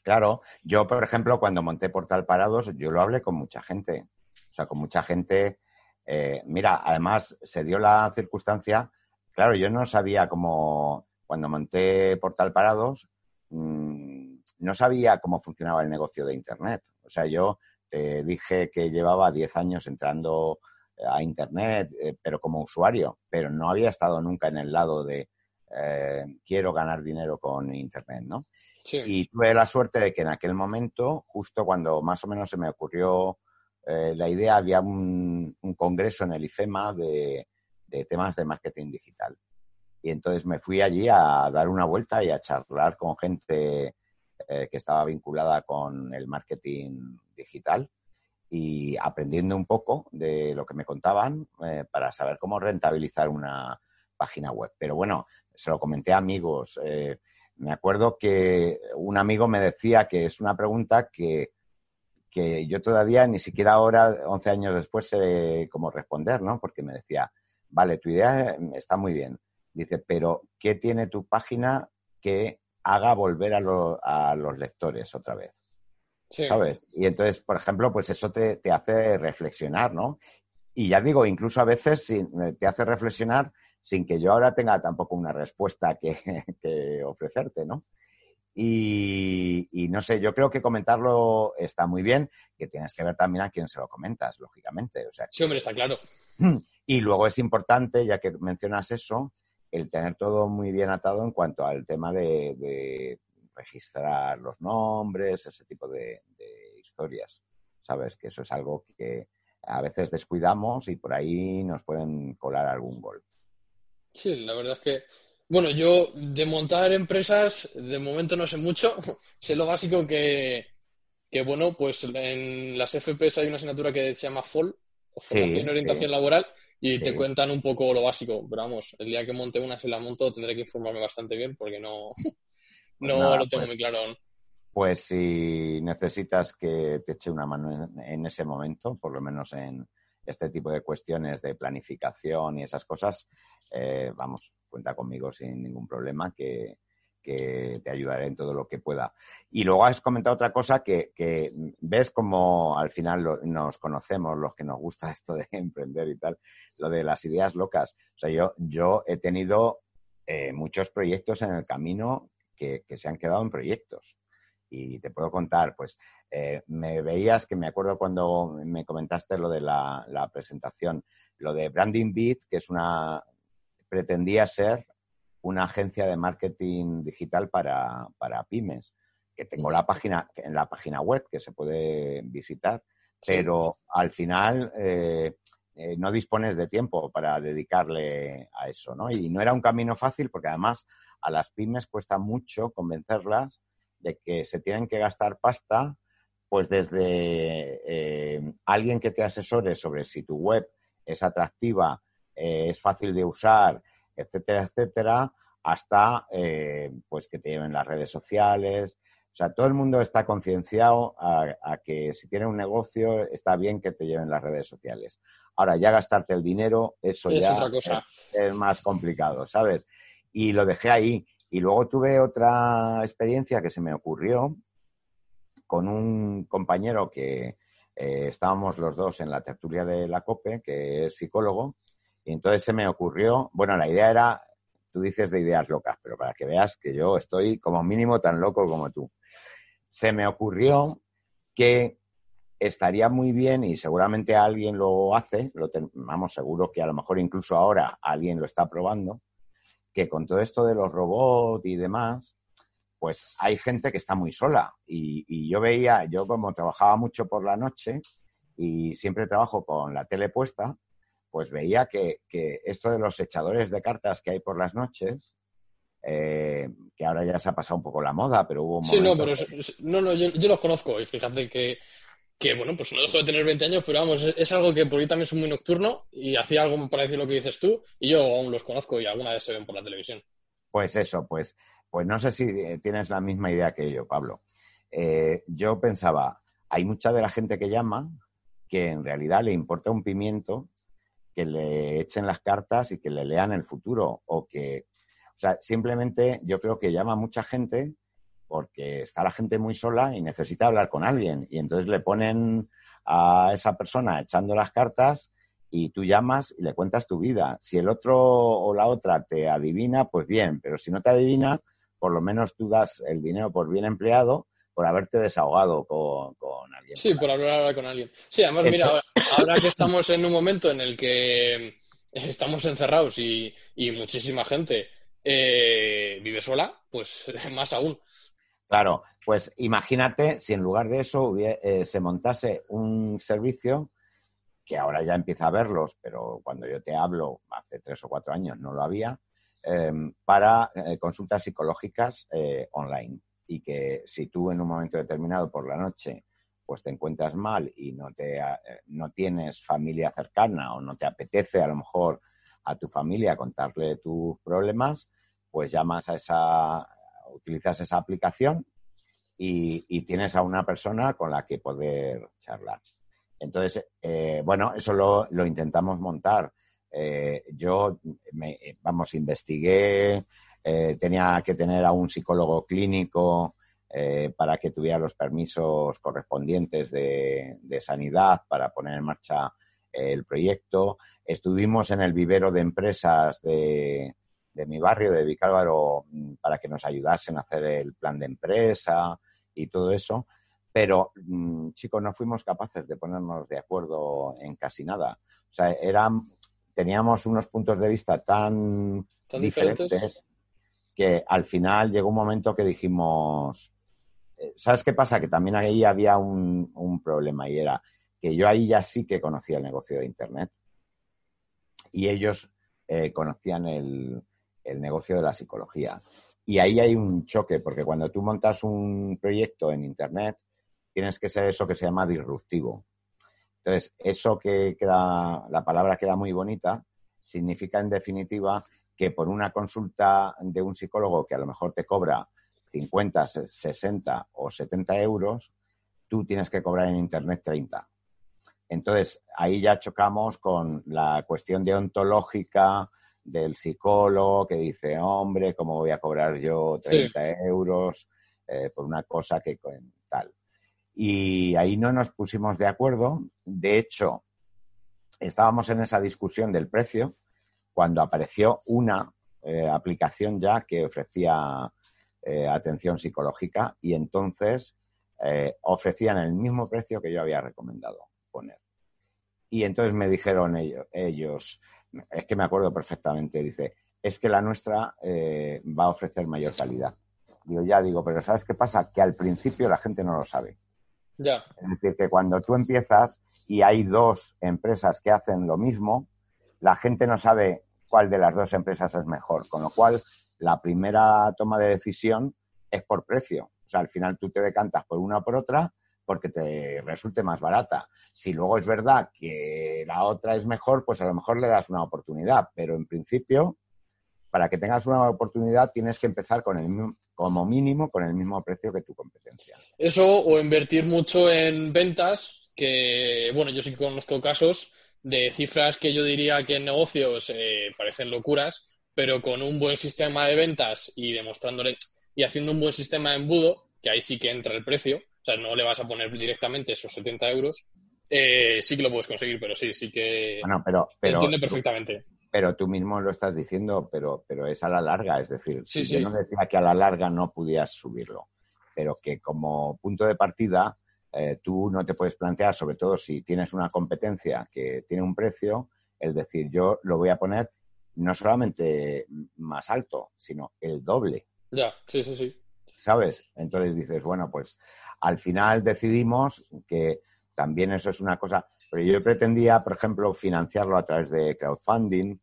Claro yo por ejemplo cuando monté Portal Parados yo lo hablé con mucha gente. O sea con mucha gente eh, mira además se dio la circunstancia claro yo no sabía cómo cuando monté Portal Parados Mm, no sabía cómo funcionaba el negocio de Internet. O sea, yo eh, dije que llevaba 10 años entrando a Internet, eh, pero como usuario, pero no había estado nunca en el lado de quiero ganar dinero con Internet, ¿no? Y tuve la suerte de que en aquel momento, justo cuando más o menos se me ocurrió la idea, había un, congreso en el IFEMA de temas de marketing digital. Y entonces me fui allí a dar una vuelta y a charlar con gente eh, que estaba vinculada con el marketing digital y aprendiendo un poco de lo que me contaban eh, para saber cómo rentabilizar una, página web. Pero bueno, se lo comenté a amigos. Eh, me acuerdo que un amigo me decía que es una pregunta que, que yo todavía ni siquiera ahora, 11 años después, sé cómo responder, ¿no? Porque me decía, vale, tu idea está muy bien. Dice, pero ¿qué tiene tu página que haga volver a, a los lectores otra vez? ¿Sabes? Y entonces, por ejemplo, pues eso te, te, hace reflexionar, ¿no? Y ya digo, incluso a veces te hace reflexionar sin que yo ahora tenga tampoco una respuesta que, ofrecerte, ¿no? Y, no sé, yo creo que comentarlo está muy bien, que tienes que ver también a quién se lo comentas, lógicamente. O sea, sí, hombre, está claro. Y luego es importante, ya que mencionas eso, el tener todo muy bien atado en cuanto al tema de, registrar los nombres, ese tipo de, de, historias. Sabes que eso es algo que a veces descuidamos y por ahí nos pueden colar algún gol. Sí, la verdad es que, bueno, yo de montar empresas de momento no sé mucho, sé lo básico que, que, bueno, pues en las FPS hay una asignatura que se llama FOL, Formación y Orientación Laboral, y te cuentan un poco lo básico, pero vamos, el día que monte una, si la monto, tendré que informarme bastante bien porque no, no lo tengo pues muy claro aún. Pues si necesitas que te eche una mano en ese momento, por lo menos en, este tipo de cuestiones de planificación y esas cosas, eh, vamos, cuenta conmigo sin ningún problema que, te ayudaré en todo lo que pueda. Y luego has comentado otra cosa que, ves como al final nos conocemos, los que nos gusta esto de emprender y tal, lo de las ideas locas. O sea, yo, yo he tenido eh, muchos proyectos en el camino que, se han quedado en proyectos. Y te puedo contar, pues eh, me veías que me acuerdo cuando me comentaste lo de la, presentación, lo de Branding Beat, que es una, pretendía ser una agencia de marketing digital para, pymes, que tengo la página, en la página web que se puede visitar, pero al final eh, eh, no dispones de tiempo para dedicarle a eso, ¿no? Y no era un camino fácil porque además a las pymes cuesta mucho convencerlas de que se tienen que gastar pasta pues desde eh, alguien que te asesore sobre si tu web es atractiva, eh, es fácil de usar, etcétera, etcétera, hasta eh, pues que te lleven las redes sociales. O sea, todo el mundo está concienciado a, que si tiene un negocio está bien que te lleven las redes sociales. Ahora, ya gastarte el dinero, eso ya es más complicado, ¿sabes? Y lo dejé ahí. Y luego tuve otra experiencia que se me ocurrió, con un compañero que eh, estábamos los dos en la tertulia de la COPE, que es psicólogo, y entonces se me ocurrió, bueno, la idea era, tú dices de ideas locas, pero para que veas que yo estoy como mínimo tan loco como tú. Se me ocurrió que estaría muy bien y seguramente alguien lo hace, lo vamos, seguro que a lo mejor incluso ahora alguien lo está probando, que con todo esto de los robots y demás, pues hay gente que está muy sola. Y, yo veía, yo como trabajaba mucho por la noche y siempre trabajo con la tele puesta, pues veía que, esto de los echadores de cartas que hay por las noches, eh, que ahora ya se ha pasado un poco la moda, pero hubo un Sí, no, pero no, no, yo, los conozco y fíjate que, que, bueno, pues no dejo de tener 20 años, pero vamos, es, algo que por mí también es muy nocturno y hacía algo para decir lo que dices tú y yo aún los conozco y alguna vez se ven por la televisión. Pues eso, pues pues no sé si eh, tienes la misma idea que yo, Pablo. Eh, yo pensaba, hay mucha de la gente que llama que en realidad le importa un pimiento que le echen las cartas y que le lean el futuro o que, o sea, simplemente yo creo que llama mucha gente porque está la gente muy sola y necesita hablar con alguien y entonces le ponen a esa persona echando las cartas y tú llamas y le cuentas tu vida. Si el otro o la otra te adivina, pues bien, pero si no te adivina, por lo menos tú das el dinero por bien empleado por haberte desahogado con, alguien. Sí, por hablar con alguien. Sí, además, mira, ahora, que estamos en un momento en el que estamos encerrados y, muchísima gente eh, vive sola, pues más aún. Claro, pues imagínate si en lugar de eso eh, se montase un servicio que ahora ya empieza a verlos, pero cuando yo te hablo, hace tres o cuatro años no lo había, Em, para eh, consultas psicológicas eh, online. Y que si tú en un momento determinado por la noche pues te encuentras mal y no te no tienes familia cercana o no te apetece a lo mejor a tu familia contarle tus problemas, pues llamas a esa, utilizas esa aplicación y, tienes a una persona con la que poder charlar. Entonces, eh, bueno, eso lo, lo intentamos montar. Eh, yo, me, vamos, investigué, eh, tenía que tener a un psicólogo clínico para que tuviera los permisos correspondientes de, de, sanidad para poner en marcha el proyecto. Estuvimos en el vivero de empresas de, de mi barrio, de Vicálvaro, mm, para que nos ayudasen a hacer el plan de empresa y todo eso. Pero, mm, chicos, no fuimos capaces de ponernos de acuerdo en casi nada. O sea, eran, teníamos unos puntos de vista tan, diferentes? que al final llegó un momento que dijimos, eh, ¿sabes qué pasa? Que también ahí había un, un problema y era que yo ahí ya sí que conocía el negocio de Internet y ellos eh, conocían el, el negocio de la psicología. Y ahí hay un choque, porque cuando tú montas un proyecto en Internet, tienes que ser eso que se llama disruptivo. Entonces, eso que queda, la palabra queda muy bonita, significa en definitiva que por una consulta de un psicólogo que a lo mejor te cobra 50, 60 o 70 euros, tú tienes que cobrar en Internet 30. Entonces, ahí ya chocamos con la cuestión deontológica, del psicólogo que dice, hombre, ¿cómo voy a cobrar yo 30 euros eh, por una cosa que tal? Y ahí no nos pusimos de acuerdo. De hecho, estábamos en esa discusión del precio cuando apareció una eh, aplicación ya que ofrecía eh, atención psicológica y entonces ofrecían el mismo precio que yo había recomendado poner. Y entonces me dijeron ellos, ellos es que me acuerdo perfectamente, dice, es que la nuestra eh, va a ofrecer mayor calidad. Digo, ya digo, pero ¿sabes qué pasa? Que al principio la gente no lo sabe. Ya. Es decir, que cuando tú empiezas y hay dos empresas que hacen lo mismo, la gente no sabe cuál de las dos empresas es mejor. Con lo cual, la primera toma de decisión es por precio. O sea, al final tú te decantas por una o por otra porque te resulte más barata. Si luego es verdad que la otra es mejor, pues a lo mejor le das una oportunidad, pero en principio, para que tengas una oportunidad tienes que empezar con el como mínimo con el mismo precio que tu competencia. Eso o invertir mucho en ventas, que bueno, yo sí conozco casos de cifras que yo diría que en negocios eh, parecen locuras, pero con un buen sistema de ventas y demostrándole y haciendo un buen sistema de embudo, que ahí sí que entra el precio, o sea, no le vas a poner directamente esos 70 euros. Eh, sí que lo puedes conseguir, pero sí, sí que bueno, pero, pero, entiende perfectamente. pero tú mismo lo estás diciendo, pero, pero es a la larga, es decir, sí, yo no decía que a la larga no pudieras subirlo, pero que como punto de partida eh, tú no te puedes plantear, sobre todo si tienes una competencia que tiene un precio, el decir yo lo voy a poner no solamente más alto, sino el doble. Ya, sí, sí, sí. ¿Sabes? Entonces dices, bueno, pues al final decidimos que también eso es una cosa, pero yo pretendía, por ejemplo, financiarlo a través de crowdfunding,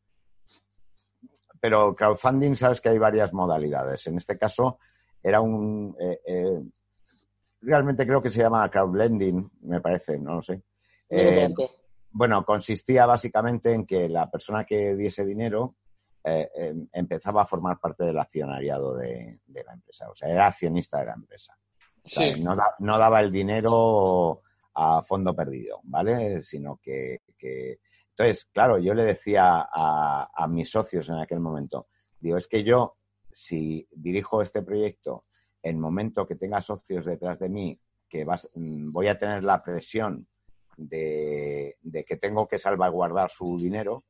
pero crowdfunding sabes que hay varias modalidades. En este caso era un... Eh, eh, realmente creo que se llama crowdlending, me parece, no lo sé. Eh, bueno, consistía básicamente en que la persona que diese dinero em, empezaba a formar parte del accionariado de, la empresa, o sea, era accionista de la empresa no, daba el dinero a fondo perdido, ¿vale? Sino que, Entonces, claro, yo le decía a, mis socios en aquel momento, digo, es que yo, si dirijo este proyecto en momento que tenga socios detrás de mí, que mm, voy a tener la presión de, que tengo que salvaguardar su dinero,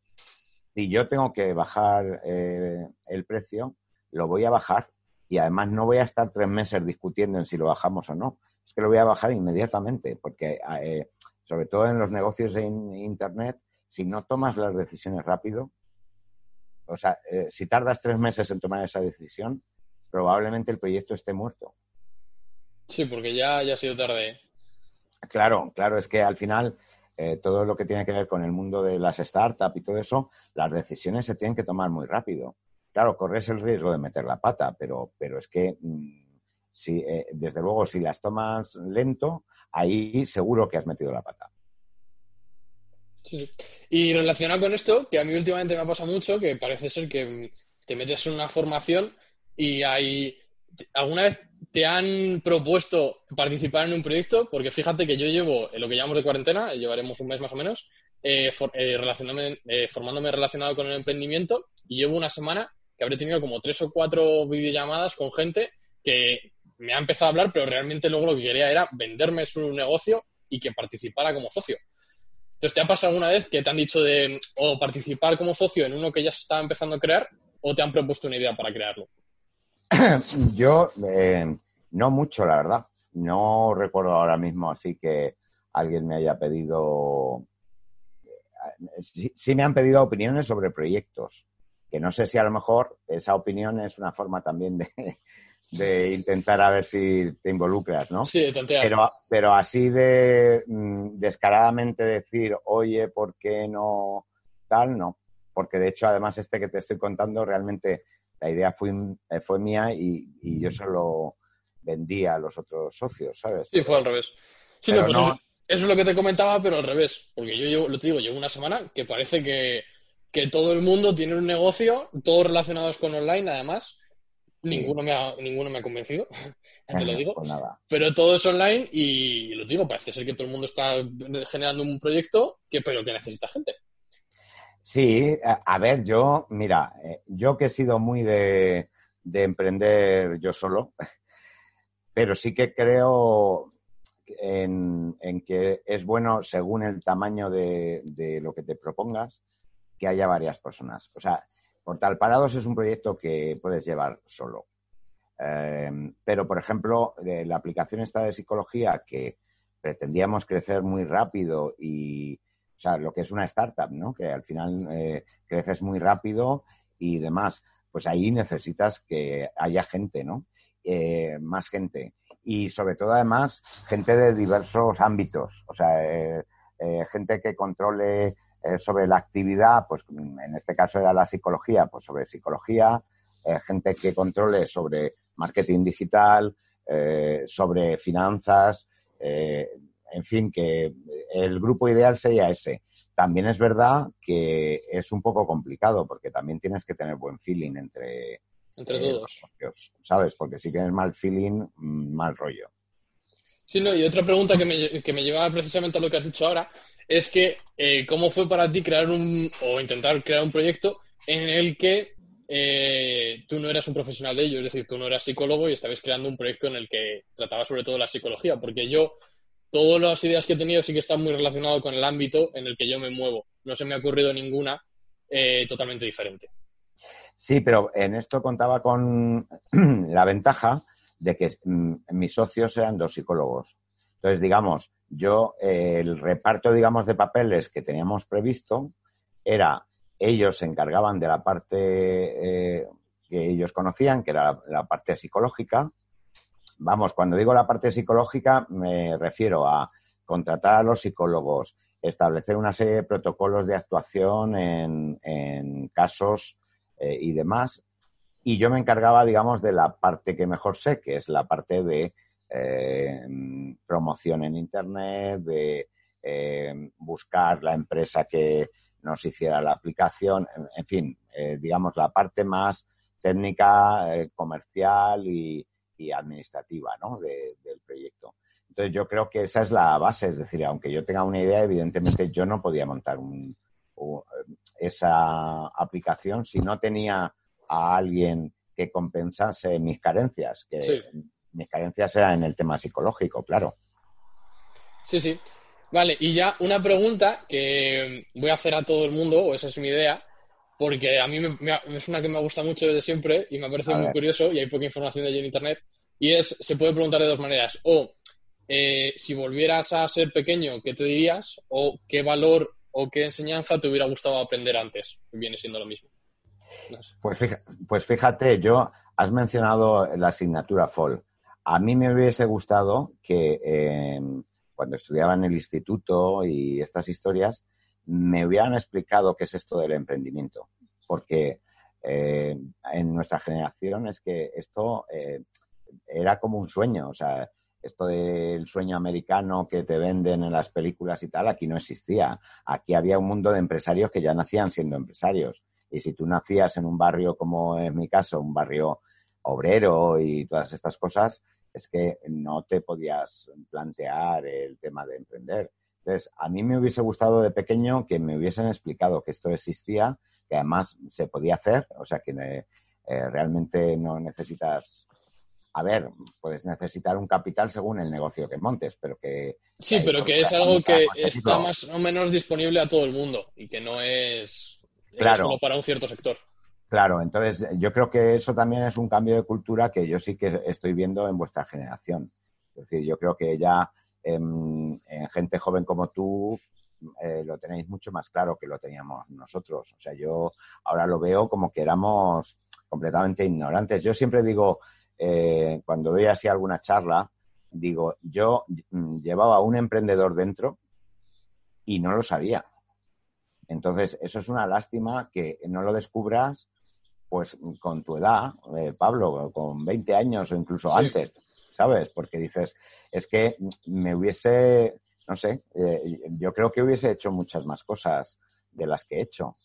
si yo tengo que bajar eh, el precio, lo voy a bajar y además no voy a estar tres meses discutiendo en si lo bajamos o no. Es que lo voy a bajar inmediatamente, porque eh, sobre todo en los negocios en Internet, si no tomas las decisiones rápido, o sea, eh, si tardas tres meses en tomar esa decisión, probablemente el proyecto esté muerto. Sí, porque ya, ya ha sido tarde. Claro, claro, es que al final eh, todo lo que tiene que ver con el mundo de las startups y todo eso, las decisiones se tienen que tomar muy rápido. Claro, corres el riesgo de meter la pata, pero, pero es que, mm, si, eh, desde luego, si las tomas lento, ahí seguro que has metido la pata. Y relacionado con esto, que a mí últimamente me ha pasado mucho, que parece ser que te metes en una formación y hay... ¿Alguna vez te han propuesto participar en un proyecto? Porque fíjate que yo llevo, en lo que llamamos de cuarentena, llevaremos un mes más o menos, eh, eh, eh, formándome relacionado con el emprendimiento y llevo una semana que habré tenido como tres o cuatro videollamadas con gente que me ha empezado a hablar, pero realmente luego lo que quería era venderme su negocio y que participara como socio. Entonces, ¿te ha pasado alguna vez que te han dicho de o participar como socio en uno que ya se está empezando a crear o te han propuesto una idea para crearlo? Yo, eh, no mucho, la verdad. No recuerdo ahora mismo así que alguien me haya pedido. Eh, sí, me han pedido opiniones sobre proyectos, que no sé si a lo mejor esa opinión es una forma también de, de intentar a ver si te involucras, ¿no? Sí, de Pero, pero así de mm, descaradamente decir, oye, ¿por qué no tal? No. Porque de hecho, además, este que te estoy contando realmente la idea fue, eh, fue mía y, yo solo vendía a los otros socios, ¿sabes? Sí, fue al revés. Sí, no, pues eso, es lo que te comentaba, pero al revés. Porque yo llevo, lo te digo, llevo una semana que parece que, todo el mundo tiene un negocio, todos relacionados con online, además. Ninguno, me ha, ninguno me ha convencido, te lo digo. Pues pero todo es online y lo digo, parece ser que todo el mundo está generando un proyecto que, pero que necesita gente. Sí, a, ver, yo, mira, eh, yo que he sido muy de, emprender yo solo, pero sí que creo en, que es bueno, según el tamaño de, lo que te propongas, que haya varias personas. O sea, Portal Parados es un proyecto que puedes llevar solo. Em, pero, por ejemplo, eh, la aplicación esta de psicología que pretendíamos crecer muy rápido y, o sea, lo que es una startup, ¿no? Que al final eh, creces muy rápido y demás. Pues ahí necesitas que haya gente, ¿no? Eh, más gente. Y sobre todo, además, gente de diversos ámbitos. O sea, eh, gente que controle sobre la actividad, pues en este caso era la psicología, pues sobre psicología, gente que controle sobre marketing digital, sobre finanzas, en fin, que el grupo ideal sería ese. También es verdad que es un poco complicado porque también tienes que tener buen feeling entre, entre eh, todos. ¿Sabes? Porque si tienes mal feeling, mm, mal rollo. Sí, no, y otra pregunta que me, que me lleva precisamente a lo que has dicho ahora es que, eh, ¿cómo fue para ti crear un, o intentar crear un proyecto en el que eh, tú no eras un profesional de ello, es decir, tú no eras psicólogo y estabas creando un proyecto en el que trataba sobre todo la psicología, porque yo todas las ideas que he tenido sí que están muy relacionadas con el ámbito en el que yo me muevo. No se me ha ocurrido ninguna eh, totalmente diferente. Sí, pero en esto contaba con la ventaja de que mm, mis socios eran dos psicólogos. Entonces, digamos, yo eh, el reparto, digamos, de papeles que teníamos previsto era ellos se encargaban de la parte eh, que ellos conocían, que era la parte psicológica, vamos, cuando digo la parte psicológica me refiero a contratar a los psicólogos, establecer una serie de protocolos de actuación en, casos eh, y demás. Y yo me encargaba, digamos, de la parte que mejor sé, que es la parte de eh, promoción en Internet, de eh, buscar la empresa que nos hiciera la aplicación, en, fin, digamos, la parte más técnica, comercial y, administrativa ¿no? del proyecto. Entonces yo creo que esa es la base, es decir, aunque yo tenga una idea, evidentemente yo no podía montar esa aplicación si no tenía a alguien que compensase mis carencias, que mis carencias eran en el tema psicológico, claro. Sí, sí. Vale, y ya una pregunta que voy a hacer a todo el mundo, o esa es mi idea, porque a mí es una que me gusta mucho desde siempre y me parece muy curioso y hay poca información de ello en Internet. Y es, se puede preguntar de dos maneras. O eh, si volvieras a ser pequeño, ¿qué te dirías? O qué valor o qué enseñanza te hubiera gustado aprender antes. Viene siendo lo mismo. Pues, fíjate, pues fíjate, yo has mencionado la asignatura FOL. A mí me hubiese gustado que em, cuando estudiaba en el instituto y estas historias, me hubieran explicado qué es esto del emprendimiento. Porque eh, en nuestra generación es que esto eh, era como un sueño. O sea, esto del sueño americano que te venden en las películas y tal, aquí no existía. Aquí había un mundo de empresarios que ya nacían siendo empresarios. Y si tú nacías en un barrio como es mi caso, un barrio obrero y todas estas cosas, es que no te podías plantear el tema de emprender. Entonces, a mí me hubiese gustado de pequeño que me hubiesen explicado que esto existía, que además se podía hacer, o sea que eh, realmente no necesitas a ver, puedes necesitar un capital según el negocio que montes, pero que... Sí, pero que es algo que está más o menos disponible a todo el mundo y que no es solo para un cierto sector. Claro, entonces yo creo que eso también es un cambio de cultura que yo sí que estoy viendo en vuestra generación. Es decir, yo creo que ya en, gente joven como tú eh, lo tenéis mucho más claro que lo teníamos nosotros. O sea, yo ahora lo veo como que éramos completamente ignorantes. Yo siempre digo, eh, cuando doy así alguna charla, digo, yo mm, llevaba a un emprendedor dentro y no lo sabía. Entonces, eso es una lástima que no lo descubras pues con tu edad, eh, Pablo, con 20 años o incluso antes, ¿sabes? Porque dices, es que me hubiese, no sé, eh, yo creo que hubiese hecho muchas más cosas de las que he hecho.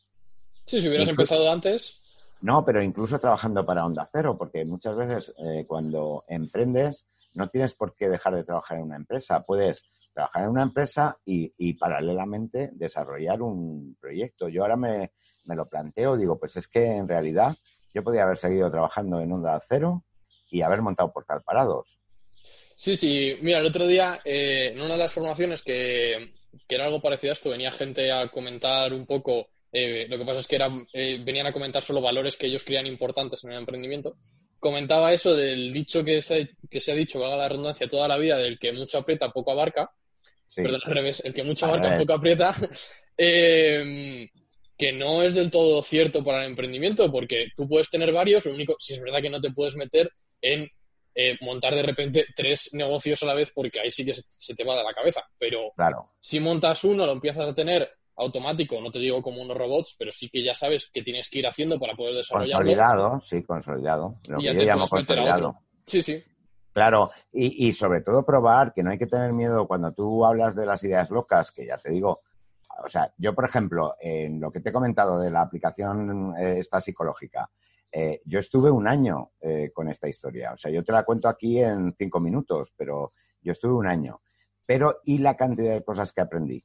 Sí, si hubieras empezado antes. No, pero incluso trabajando para Onda Cero, porque muchas veces eh, cuando emprendes no tienes por qué dejar de trabajar en una empresa. Puedes trabajar en una empresa y, paralelamente desarrollar un proyecto. Yo ahora me, lo planteo, digo, pues es que en realidad yo podría haber seguido trabajando en Onda Cero y haber montado Portal Parados. Sí, sí. Mira, el otro día, eh, en una de las formaciones que, era algo parecido a esto, venía gente a comentar un poco eh, lo que pasa es que eh, venían a comentar solo valores que ellos creían importantes en el emprendimiento. Comentaba eso del dicho que se, que se ha dicho, valga la redundancia, toda la vida, del que mucho aprieta, poco abarca. Perdón, al revés, el que mucho abarca, poco aprieta. Em, que no es del todo cierto para el emprendimiento, porque tú puedes tener varios, lo único, si es verdad que no te puedes meter en eh, montar de repente tres negocios a la vez, porque ahí sí que se, te va de la cabeza. Pero claro. si montas uno, lo empiezas a tener automático, no te digo como unos robots, pero sí que ya sabes qué tienes que ir haciendo para poder desarrollarlo. Consolidado, sí, consolidado. Lo que yo llamo consolidado. Sí, sí. Claro, y, sobre todo probar que no hay que tener miedo cuando tú hablas de las ideas locas, que ya te digo, o sea, yo por ejemplo, en lo que te he comentado de la aplicación eh, esta psicológica, eh, yo estuve un año eh, con esta historia, o sea, yo te la cuento aquí en cinco minutos, pero yo estuve un año. Pero, ¿y la cantidad de cosas que aprendí?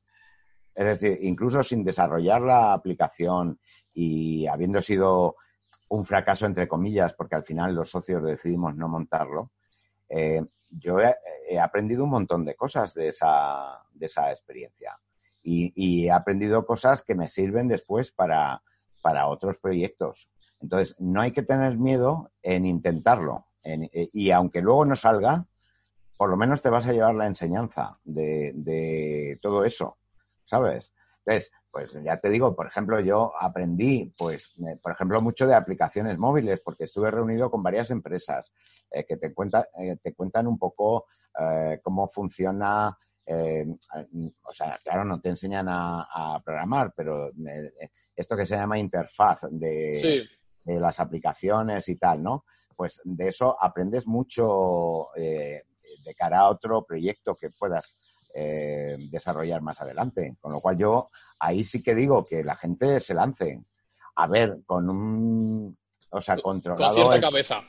Es decir, incluso sin desarrollar la aplicación y habiendo sido un fracaso, entre comillas, porque al final los socios decidimos no montarlo, eh, yo he, aprendido un montón de cosas de esa, de esa experiencia. Y, he aprendido cosas que me sirven después para, para otros proyectos. Entonces, no hay que tener miedo en intentarlo. Eh, y aunque luego no salga, por lo menos te vas a llevar la enseñanza de, de todo eso. ¿sabes? Entonces, pues ya te digo, por ejemplo, yo aprendí, pues, por ejemplo, mucho de aplicaciones móviles, porque estuve reunido con varias empresas eh, que te, cuenta, eh, te cuentan un poco eh, cómo funciona. o sea, claro, no te enseñan a, programar, pero esto que se llama interfaz de, de, las aplicaciones y tal, ¿no? Pues de eso aprendes mucho de cara a otro proyecto que puedas eh, desarrollar más adelante. Con lo cual yo ahí sí que digo que la gente se lance. A ver, con un... O sea, controlado... Con cierta cabeza.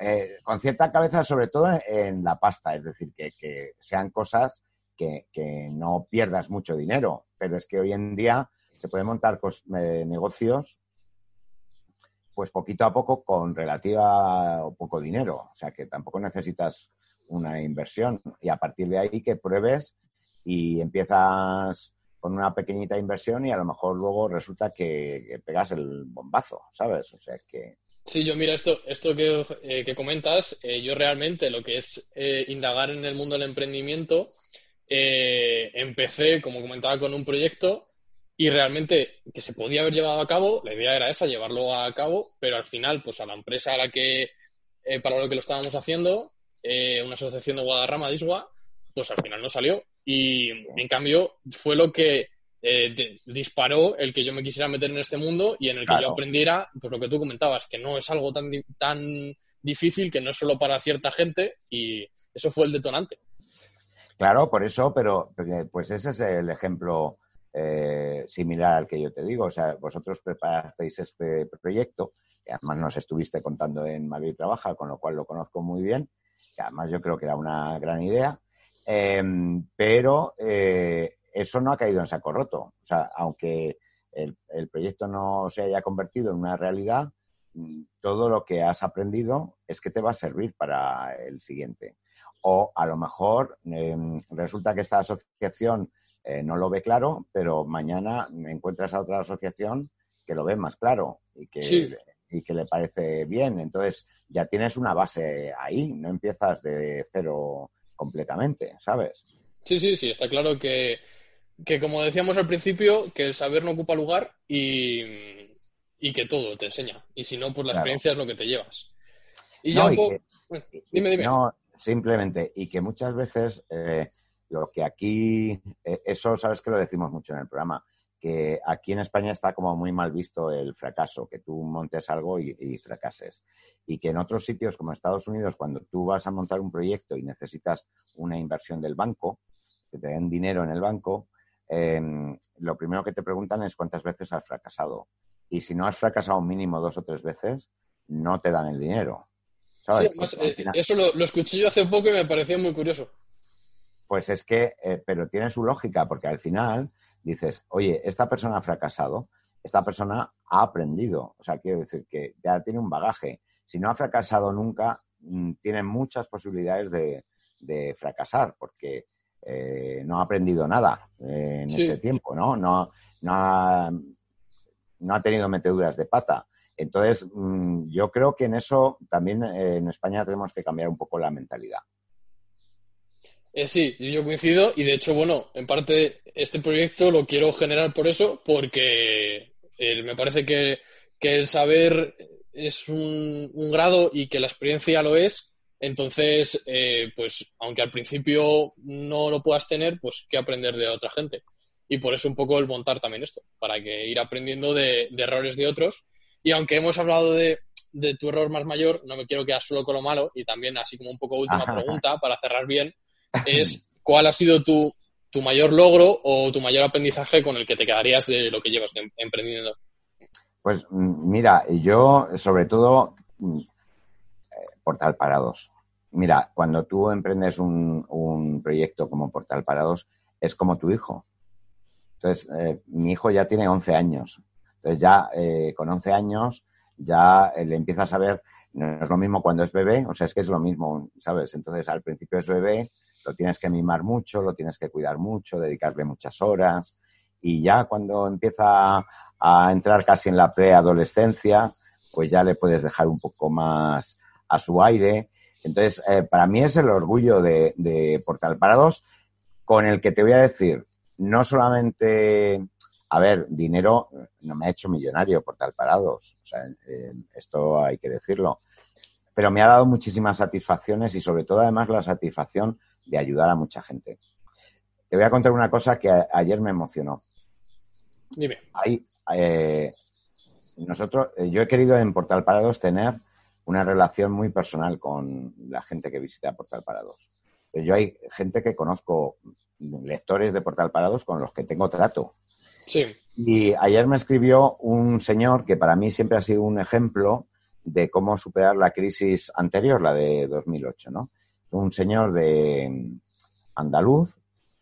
Eh, con cierta cabeza, sobre todo en, la pasta, es decir, que, sean cosas que, no pierdas mucho dinero. Pero es que hoy en día se pueden montar eh, negocios pues poquito a poco con relativa o poco dinero. O sea que tampoco necesitas una inversión y a partir de ahí que pruebes y empiezas con una pequeñita inversión y a lo mejor luego resulta que, pegas el bombazo, ¿sabes? O sea que... Sí, yo mira, esto, esto que, eh, comentas, eh, yo realmente lo que es eh, indagar en el mundo del emprendimiento, empecé, como comentaba, con un proyecto y realmente que se podía haber llevado a cabo, la idea era esa, llevarlo a cabo, pero al final, pues a la empresa a la que, para lo que lo estábamos haciendo, eh, una asociación de Guadarrama, Disgua, pues al final no salió. Y en cambio fue lo que eh, disparó el que yo me quisiera meter en este mundo y en el que yo aprendiera, pues lo que tú comentabas, que no es algo tan, tan difícil, que no es solo para cierta gente y, eso fue el detonante. Claro, por eso, pero pues ese es el ejemplo eh, similar al que yo te digo. O sea, vosotros preparasteis este proyecto, que además nos estuviste contando en Madrid Trabaja, con lo cual lo conozco muy bien, que además yo creo que era una gran idea, em, pero eh, eso no ha caído en saco roto. O sea, aunque el, el proyecto no se haya convertido en una realidad, mm, todo lo que has aprendido es que te va a servir para el siguiente. O a lo mejor em, resulta que esta asociación eh, no lo ve claro, pero mañana encuentras a otra asociación que lo ve más claro y que, y que le parece bien. Entonces ya tienes una base ahí, no empiezas de cero completamente, ¿sabes? Sí, sí, sí, está claro que, que como decíamos al principio, que el saber no ocupa lugar y, y que todo te enseña. Y si no, pues la experiencia es lo que te llevas. Y ya un poco... dime, dime. No, simplemente, y que muchas veces eh, lo que aquí, eh, eso sabes que lo decimos mucho en el programa, que aquí en España está como muy mal visto el fracaso, que tú montes algo y, fracases. Y que en otros sitios como Estados Unidos, cuando tú vas a montar un proyecto y necesitas una inversión del banco, que te den dinero en el banco, em, lo primero que te preguntan es cuántas veces has fracasado. Y si no has fracasado mínimo dos o tres veces, no te dan el dinero. Sí, eh, eso lo, lo, escuché yo hace poco y me pareció muy curioso. Pues es que, eh, pero tiene su lógica, porque al final dices, oye, esta persona ha fracasado, esta persona ha aprendido, o sea, quiero decir que ya tiene un bagaje. Si no ha fracasado nunca, mm, tiene muchas posibilidades de, fracasar, porque eh, no ha aprendido nada en ese tiempo, ¿no? No, no, ha, no ha tenido meteduras de pata. Entonces, mm, yo creo que en eso también eh, en España tenemos que cambiar un poco la mentalidad. Eh, sí, yo coincido y de hecho, bueno, en parte este proyecto lo quiero generar por eso, porque eh, me parece que, el saber es un, grado y que la experiencia lo es. Entonces, pues aunque al principio no lo puedas tener, pues que aprender de otra gente. Y por eso un poco el montar también esto, para que ir aprendiendo de errores de otros y aunque hemos hablado de, tu error más mayor, no me quiero quedar solo con lo malo y también, así como un poco última pregunta para cerrar bien, es ¿cuál ha sido tu, tu mayor logro o tu mayor aprendizaje con el que te quedarías de lo que llevas emprendiendo? Pues mira, yo sobre todo mm, eh, Portal Parados. Mira, cuando tú emprendes un, un, proyecto como Portal Parados, es como tu hijo. Entonces, eh, mi hijo ya tiene 11 años. Entonces ya eh, con 11 años ya le empiezas a ver, no es lo mismo cuando es bebé, o sea, es que es lo mismo, ¿sabes? Entonces al principio es bebé, lo tienes que mimar mucho, lo tienes que cuidar mucho, dedicarle muchas horas y ya cuando empieza a entrar casi en la preadolescencia, pues ya le puedes dejar un poco más a su aire. Entonces, eh, para mí es el orgullo de, de Portal Parados, con el que te voy a decir, no solamente a ver, dinero no me ha hecho millonario por tal parados. Eh, esto hay que decirlo. Pero me ha dado muchísimas satisfacciones y sobre todo además la satisfacción de ayudar a mucha gente. Te voy a contar una cosa que ayer me emocionó. Dime. Ahí, eh, nosotros, eh, yo he querido en Portal Parados tener una relación muy personal con la gente que visita Portal Parados. Yo hay gente que conozco, lectores de Portal Parados con los que tengo trato. Sí. Y ayer me escribió un señor que para mí siempre ha sido un ejemplo de cómo superar la crisis anterior, la de 2008, ¿no? Un señor de andaluz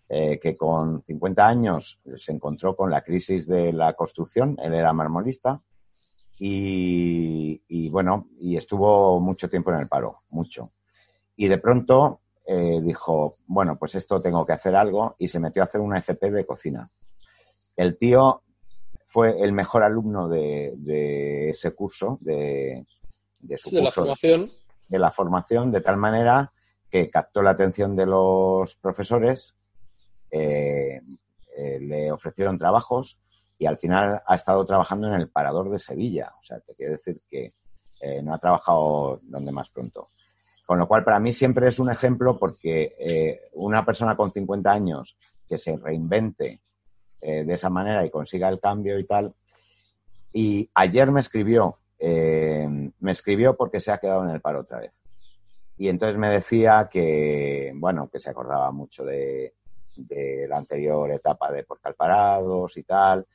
eh, que con 50 años se encontró con la crisis de la construcción, él era marmolista y, bueno, y estuvo mucho tiempo en el paro, mucho. Y de pronto eh, dijo, bueno, pues esto tengo que hacer algo y se metió a hacer una FP de cocina. El tío fue el mejor alumno de, ese curso, de, su de la formación. De la formación, de tal manera que captó la atención de los profesores, eh, eh, le ofrecieron trabajos y al final ha estado trabajando en el Parador de Sevilla. O sea, te quiero decir que eh, no ha trabajado donde más pronto. Con lo cual, para mí siempre es un ejemplo porque una persona con 50 años que se reinvente de esa manera y consiga el cambio y tal. Y ayer me escribió, me escribió porque se ha quedado en el paro otra vez. Y entonces me decía que, bueno, que se acordaba mucho de, de la anterior etapa de Portal Parados y tal,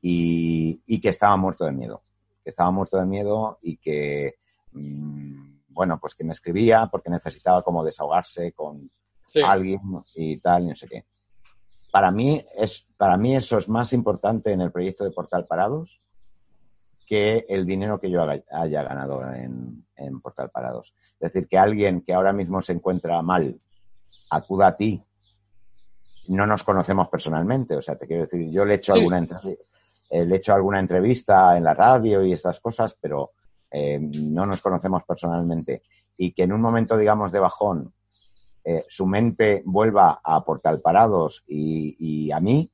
y, y, que estaba muerto de miedo, que estaba muerto de miedo y que, mmm, bueno, pues que me escribía porque necesitaba como desahogarse con sí. alguien y tal, y no sé qué. Para mí, es, para mí eso es más importante en el proyecto de Portal Parados que el dinero que yo haya ganado en, en Portal Parados. Es decir, que alguien que ahora mismo se encuentra mal acuda a ti no nos conocemos personalmente. O sea, te quiero decir, yo le he hecho, sí. alguna, eh, le he hecho alguna entrevista en la radio y estas cosas, pero eh, no nos conocemos personalmente. Y que en un momento, digamos, de bajón, eh, su mente vuelva a Portal Parados y, y, a mí,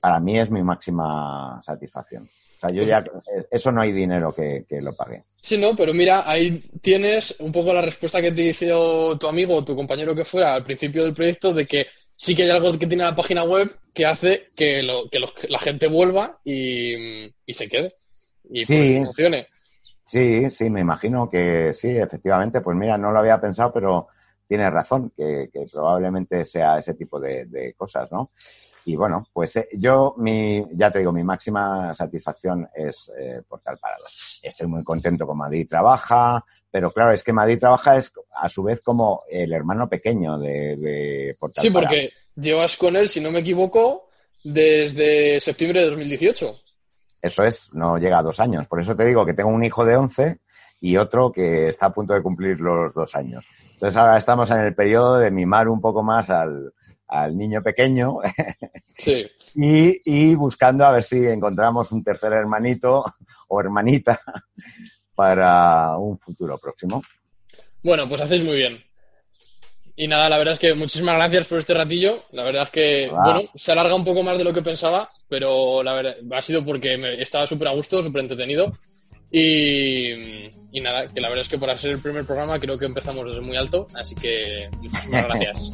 para mí es mi máxima satisfacción. Sea, yo ya, eso no hay dinero que, que, lo pague. Sí, no, pero mira, ahí tienes un poco la respuesta que te hizo tu amigo o tu compañero que fuera al principio del proyecto de que sí que hay algo que tiene la página web que hace que, lo, que los, la gente vuelva y, y, se quede y sí, pues funcione. Sí, sí, me imagino que sí, efectivamente. Pues mira, no lo había pensado, pero tienes razón, que, que probablemente sea ese tipo de, de, cosas, ¿no? Y bueno, pues eh, yo, mi, ya te digo, mi máxima satisfacción es eh, Portal Parado. Estoy muy contento con Madrid Trabaja, pero claro, es que Madrid Trabaja es a su vez como el hermano pequeño de, de Portal Sí, porque llevas con él, si no me equivoco, desde septiembre de 2018. Eso es, no llega a dos años. Por eso te digo que tengo un hijo de 11 y otro que está a punto de cumplir los dos años. Entonces ahora estamos en el periodo de mimar un poco más al, al niño pequeño sí. y, y, buscando a ver si encontramos un tercer hermanito o hermanita para un futuro próximo. Bueno, pues hacéis muy bien. Y nada, la verdad es que muchísimas gracias por este ratillo. La verdad es que, Hola. bueno, se alarga un poco más de lo que pensaba, pero la verdad ha sido porque me, estaba súper a gusto, súper entretenido. Y, y, nada, que la verdad es que para ser el primer programa creo que empezamos desde muy alto, así que muchísimas gracias.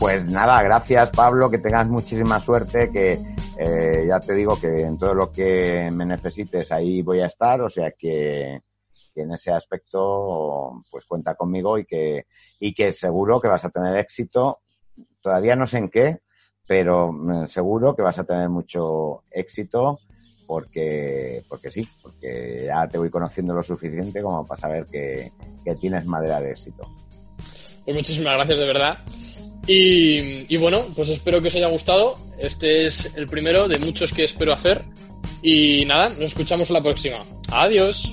Pues nada, gracias Pablo, que tengas muchísima suerte, que eh, ya te digo que en todo lo que me necesites ahí voy a estar, o sea que, en ese aspecto pues cuenta conmigo y que, y que seguro que vas a tener éxito, todavía no sé en qué, pero mm, seguro que vas a tener mucho éxito porque, porque sí, porque ya te voy conociendo lo suficiente como para saber que, que tienes madera de éxito. Pues muchísimas gracias de verdad. Y, bueno, pues espero que os haya gustado. Este es el primero de muchos que espero hacer. Y nada, nos escuchamos la próxima. Adiós.